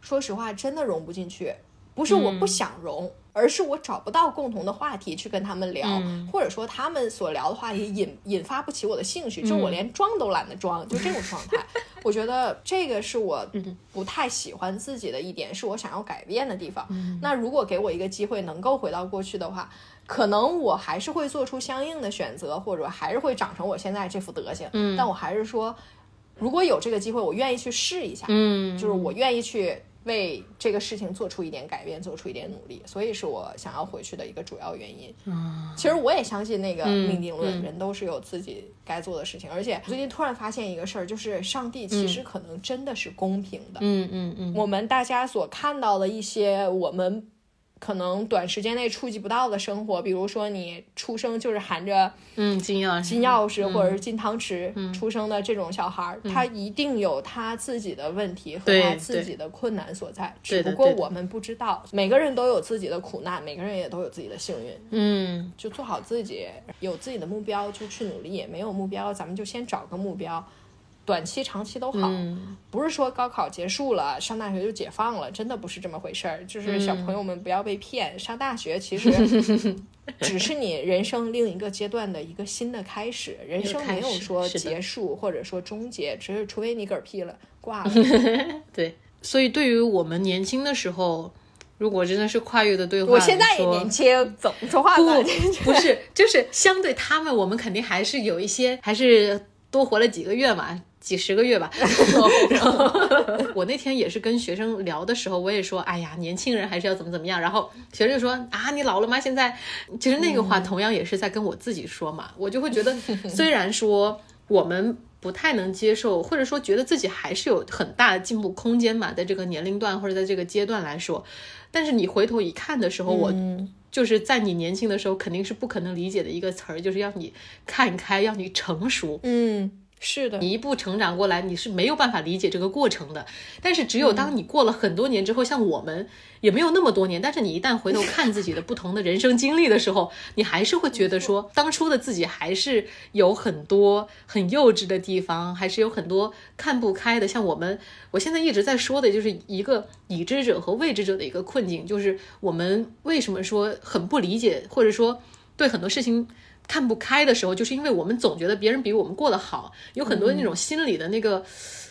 Speaker 3: 说实话真的融不进去，不是我不想融，而是我找不到共同的话题去跟他们聊，或者说他们所聊的话题引引发不起我的兴趣，就我连装都懒得装，就这种状态，我觉得这个是我不太喜欢自己的一点，是我想要改变的地方。那如果给我一个机会能够回到过去的话。可能我还是会做出相应的选择，或者还是会长成我现在这副德行。
Speaker 1: 嗯，
Speaker 3: 但我还是说，如果有这个机会，我愿意去试一下。
Speaker 1: 嗯，
Speaker 3: 就是我愿意去为这个事情做出一点改变，做出一点努力。所以是我想要回去的一个主要原因。
Speaker 1: 嗯，
Speaker 3: 其实我也相信那个命定论，人都是有自己该做的事情。而且最近突然发现一个事儿，就是上帝其实可能真的是公平的。
Speaker 1: 嗯嗯嗯，
Speaker 3: 我们大家所看到的一些我们。可能短时间内触及不到的生活，比如说你出生就是含着
Speaker 1: 嗯金钥匙、
Speaker 3: 金钥匙或者是金汤匙出生的这种小孩，他一定有他自己的问题和他自己的困难所在，只不过我们不知道。每个人都有自己的苦难，每个人也都有自己的幸运。
Speaker 1: 嗯，
Speaker 3: 就做好自己，有自己的目标就去努力，没有目标咱们就先找个目标。短期、长期都好，不是说高考结束了，上大学就解放了，真的不是这么回事儿。就是小朋友们不要被骗，上大学其实 只是你人生另一个阶段的一个新的开始，人生没有说结束或者说终结，只是除非你嗝屁了挂了。
Speaker 1: 对，所以对于我们年轻的时候，如果真的是跨越的对话，
Speaker 3: 我现在也年轻，怎么说话呢？
Speaker 1: 不是，就是相对他们，我们肯定还是有一些，还是多活了几个月嘛。几十个月吧，然后我那天也是跟学生聊的时候，我也说，哎呀，年轻人还是要怎么怎么样。然后学生就说啊，你老了吗？现在其实那个话同样也是在跟我自己说嘛。我就会觉得，虽然说我们不太能接受，或者说觉得自己还是有很大的进步空间嘛，在这个年龄段或者在这个阶段来说，但是你回头一看的时候，我就是在你年轻的时候肯定是不可能理解的一个词儿，就是要你看开，要你成熟。
Speaker 3: 嗯。是的，
Speaker 1: 你一步成长过来，你是没有办法理解这个过程的。但是只有当你过了很多年之后，像我们也没有那么多年，但是你一旦回头看自己的不同的人生经历的时候，你还是会觉得说，当初的自己还是有很多很幼稚的地方，还是有很多看不开的。像我们，我现在一直在说的就是一个已知者和未知者的一个困境，就是我们为什么说很不理解，或者说对很多事情。看不开的时候，就是因为我们总觉得别人比我们过得好，有很多那种心理的那个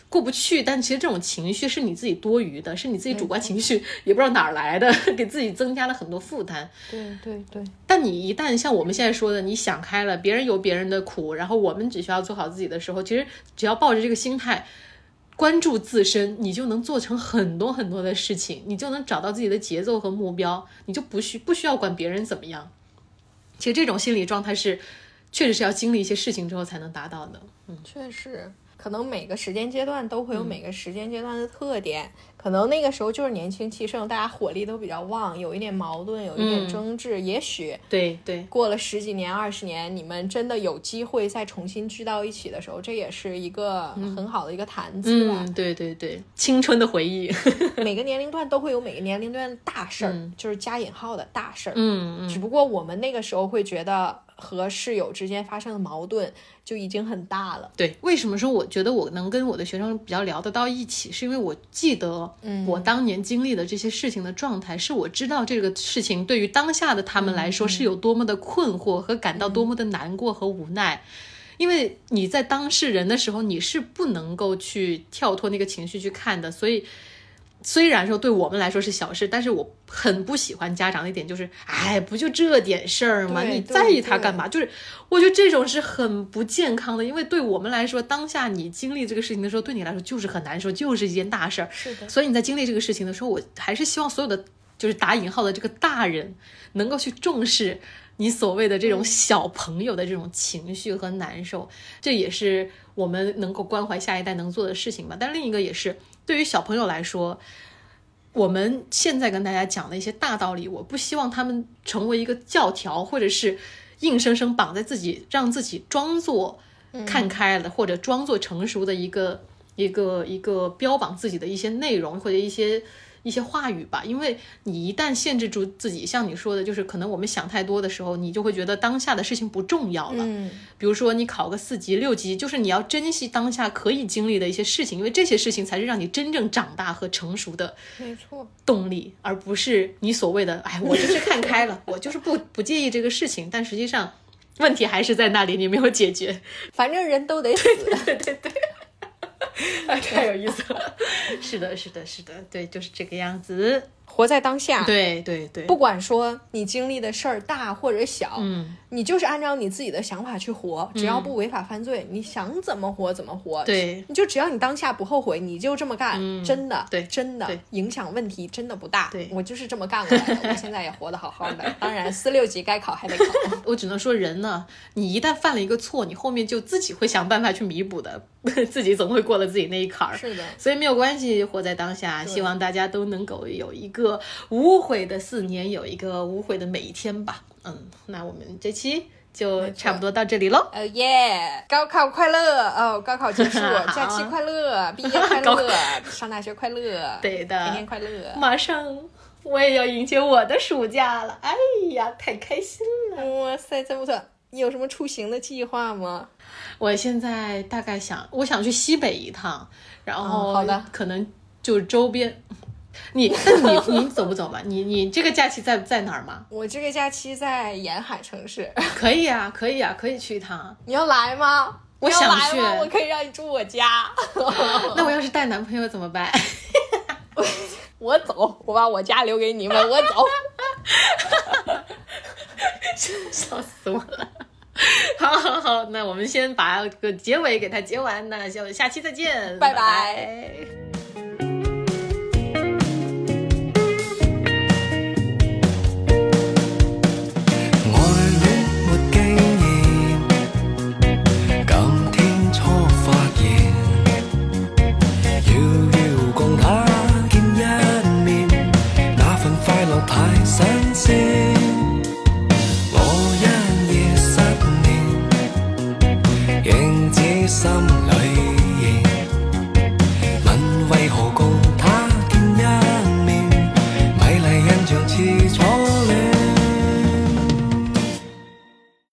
Speaker 1: 过不去。但其实这种情绪是你自己多余的，是你自己主观情绪，也不知道哪儿来的，给自己增加了很多负担。
Speaker 3: 对对对。
Speaker 1: 但你一旦像我们现在说的，你想开了，别人有别人的苦，然后我们只需要做好自己的时候，其实只要抱着这个心态，关注自身，你就能做成很多很多的事情，你就能找到自己的节奏和目标，你就不需不需要管别人怎么样。其实这种心理状态是，确实是要经历一些事情之后才能达到的。嗯，
Speaker 3: 确实。可能每个时间阶段都会有每个时间阶段的特点，可能那个时候就是年轻气盛，大家火力都比较旺，有一点矛盾，有一点争执。也许
Speaker 1: 对对，
Speaker 3: 过了十几年、二十年，你们真的有机会再重新聚到一起的时候，这也是一个很好的一个谈资
Speaker 1: 吧。对对对，青春的回忆。
Speaker 3: 每个年龄段都会有每个年龄段的大事儿，就是加引号的大事儿。
Speaker 1: 嗯
Speaker 3: 嗯。只不过我们那个时候会觉得。和室友之间发生的矛盾就已经很大了。
Speaker 1: 对，为什么说我觉得我能跟我的学生比较聊得到一起，是因为我记得我当年经历的这些事情的状态，是我知道这个事情对于当下的他们来说是有多么的困惑和感到多么的难过和无奈。因为你在当事人的时候，你是不能够去跳脱那个情绪去看的，所以。虽然说对我们来说是小事，但是我很不喜欢家长的一点就是，哎，不就这点事儿吗？你在意他干嘛？就是我觉得这种是很不健康的，因为对我们来说，当下你经历这个事情的时候，对你来说就是很难受，就是一件大事儿。
Speaker 3: 是的。
Speaker 1: 所以你在经历这个事情的时候，我还是希望所有的就是打引号的这个大人，能够去重视你所谓的这种小朋友的这种情绪和难受，这也是我们能够关怀下一代能做的事情吧。但另一个也是。对于小朋友来说，我们现在跟大家讲的一些大道理，我不希望他们成为一个教条，或者是硬生生绑在自己，让自己装作看开了，或者装作成熟的一个一个一个标榜自己的一些内容或者一些。一些话语吧，因为你一旦限制住自己，像你说的，就是可能我们想太多的时候，你就会觉得当下的事情不重要了。
Speaker 3: 嗯，
Speaker 1: 比如说你考个四级、六级，就是你要珍惜当下可以经历的一些事情，因为这些事情才是让你真正长大和成熟的，
Speaker 3: 没错，
Speaker 1: 动力，而不是你所谓的“哎，我就是看开了，我就是不不介意这个事情”，但实际上问题还是在那里，你没有解决。
Speaker 3: 反正人都得死，
Speaker 1: 对对对。太有意思了，是的，是的，是的，对，就是这个样子。
Speaker 3: 活在当下，
Speaker 1: 对对对，
Speaker 3: 不管说你经历的事儿大或者小，
Speaker 1: 嗯，
Speaker 3: 你就是按照你自己的想法去活，只要不违法犯罪，你想怎么活怎么活。
Speaker 1: 对，
Speaker 3: 你就只要你当下不后悔，你就这么干，真的，
Speaker 1: 对，
Speaker 3: 真的影响问题真的不大。
Speaker 1: 对，
Speaker 3: 我就是这么干过来的，我现在也活得好好的。当然，四六级该考还得考。
Speaker 1: 我只能说，人呢，你一旦犯了一个错，你后面就自己会想办法去弥补的，自己总会过了自己那一坎儿。
Speaker 3: 是的，
Speaker 1: 所以没有关系，活在当下，希望大家都能够有一个无。无悔的四年有一个无悔的每一天吧。嗯，那我们这期就差不多到这里喽。
Speaker 3: 哦耶！高考快乐哦，高考结束，假期快乐，毕业快乐，上大学快乐，
Speaker 1: 对的，
Speaker 3: 天天快乐。
Speaker 1: 马上我也要迎接我的暑假了，哎呀，太开心了！
Speaker 3: 哇塞，真不错。你有什么出行的计划吗？
Speaker 1: 我现在大概想，我想去西北一趟，然后
Speaker 3: 好的，
Speaker 1: 可能就周边。你那你 你走不走吧？你你这个假期在在哪儿吗？
Speaker 3: 我这个假期在沿海城市。
Speaker 1: 可以啊，可以啊，可以去一趟。
Speaker 3: 你要来吗？
Speaker 1: 我想去。
Speaker 3: 我可以让你住我家。
Speaker 1: 那我要是带男朋友怎么办？
Speaker 3: 我走，我把我家留给你们，我走。
Speaker 1: 笑死我了。好好好，那我们先把个结尾给它结完，那就下期再见，拜拜。我一夜失眠，仍只心。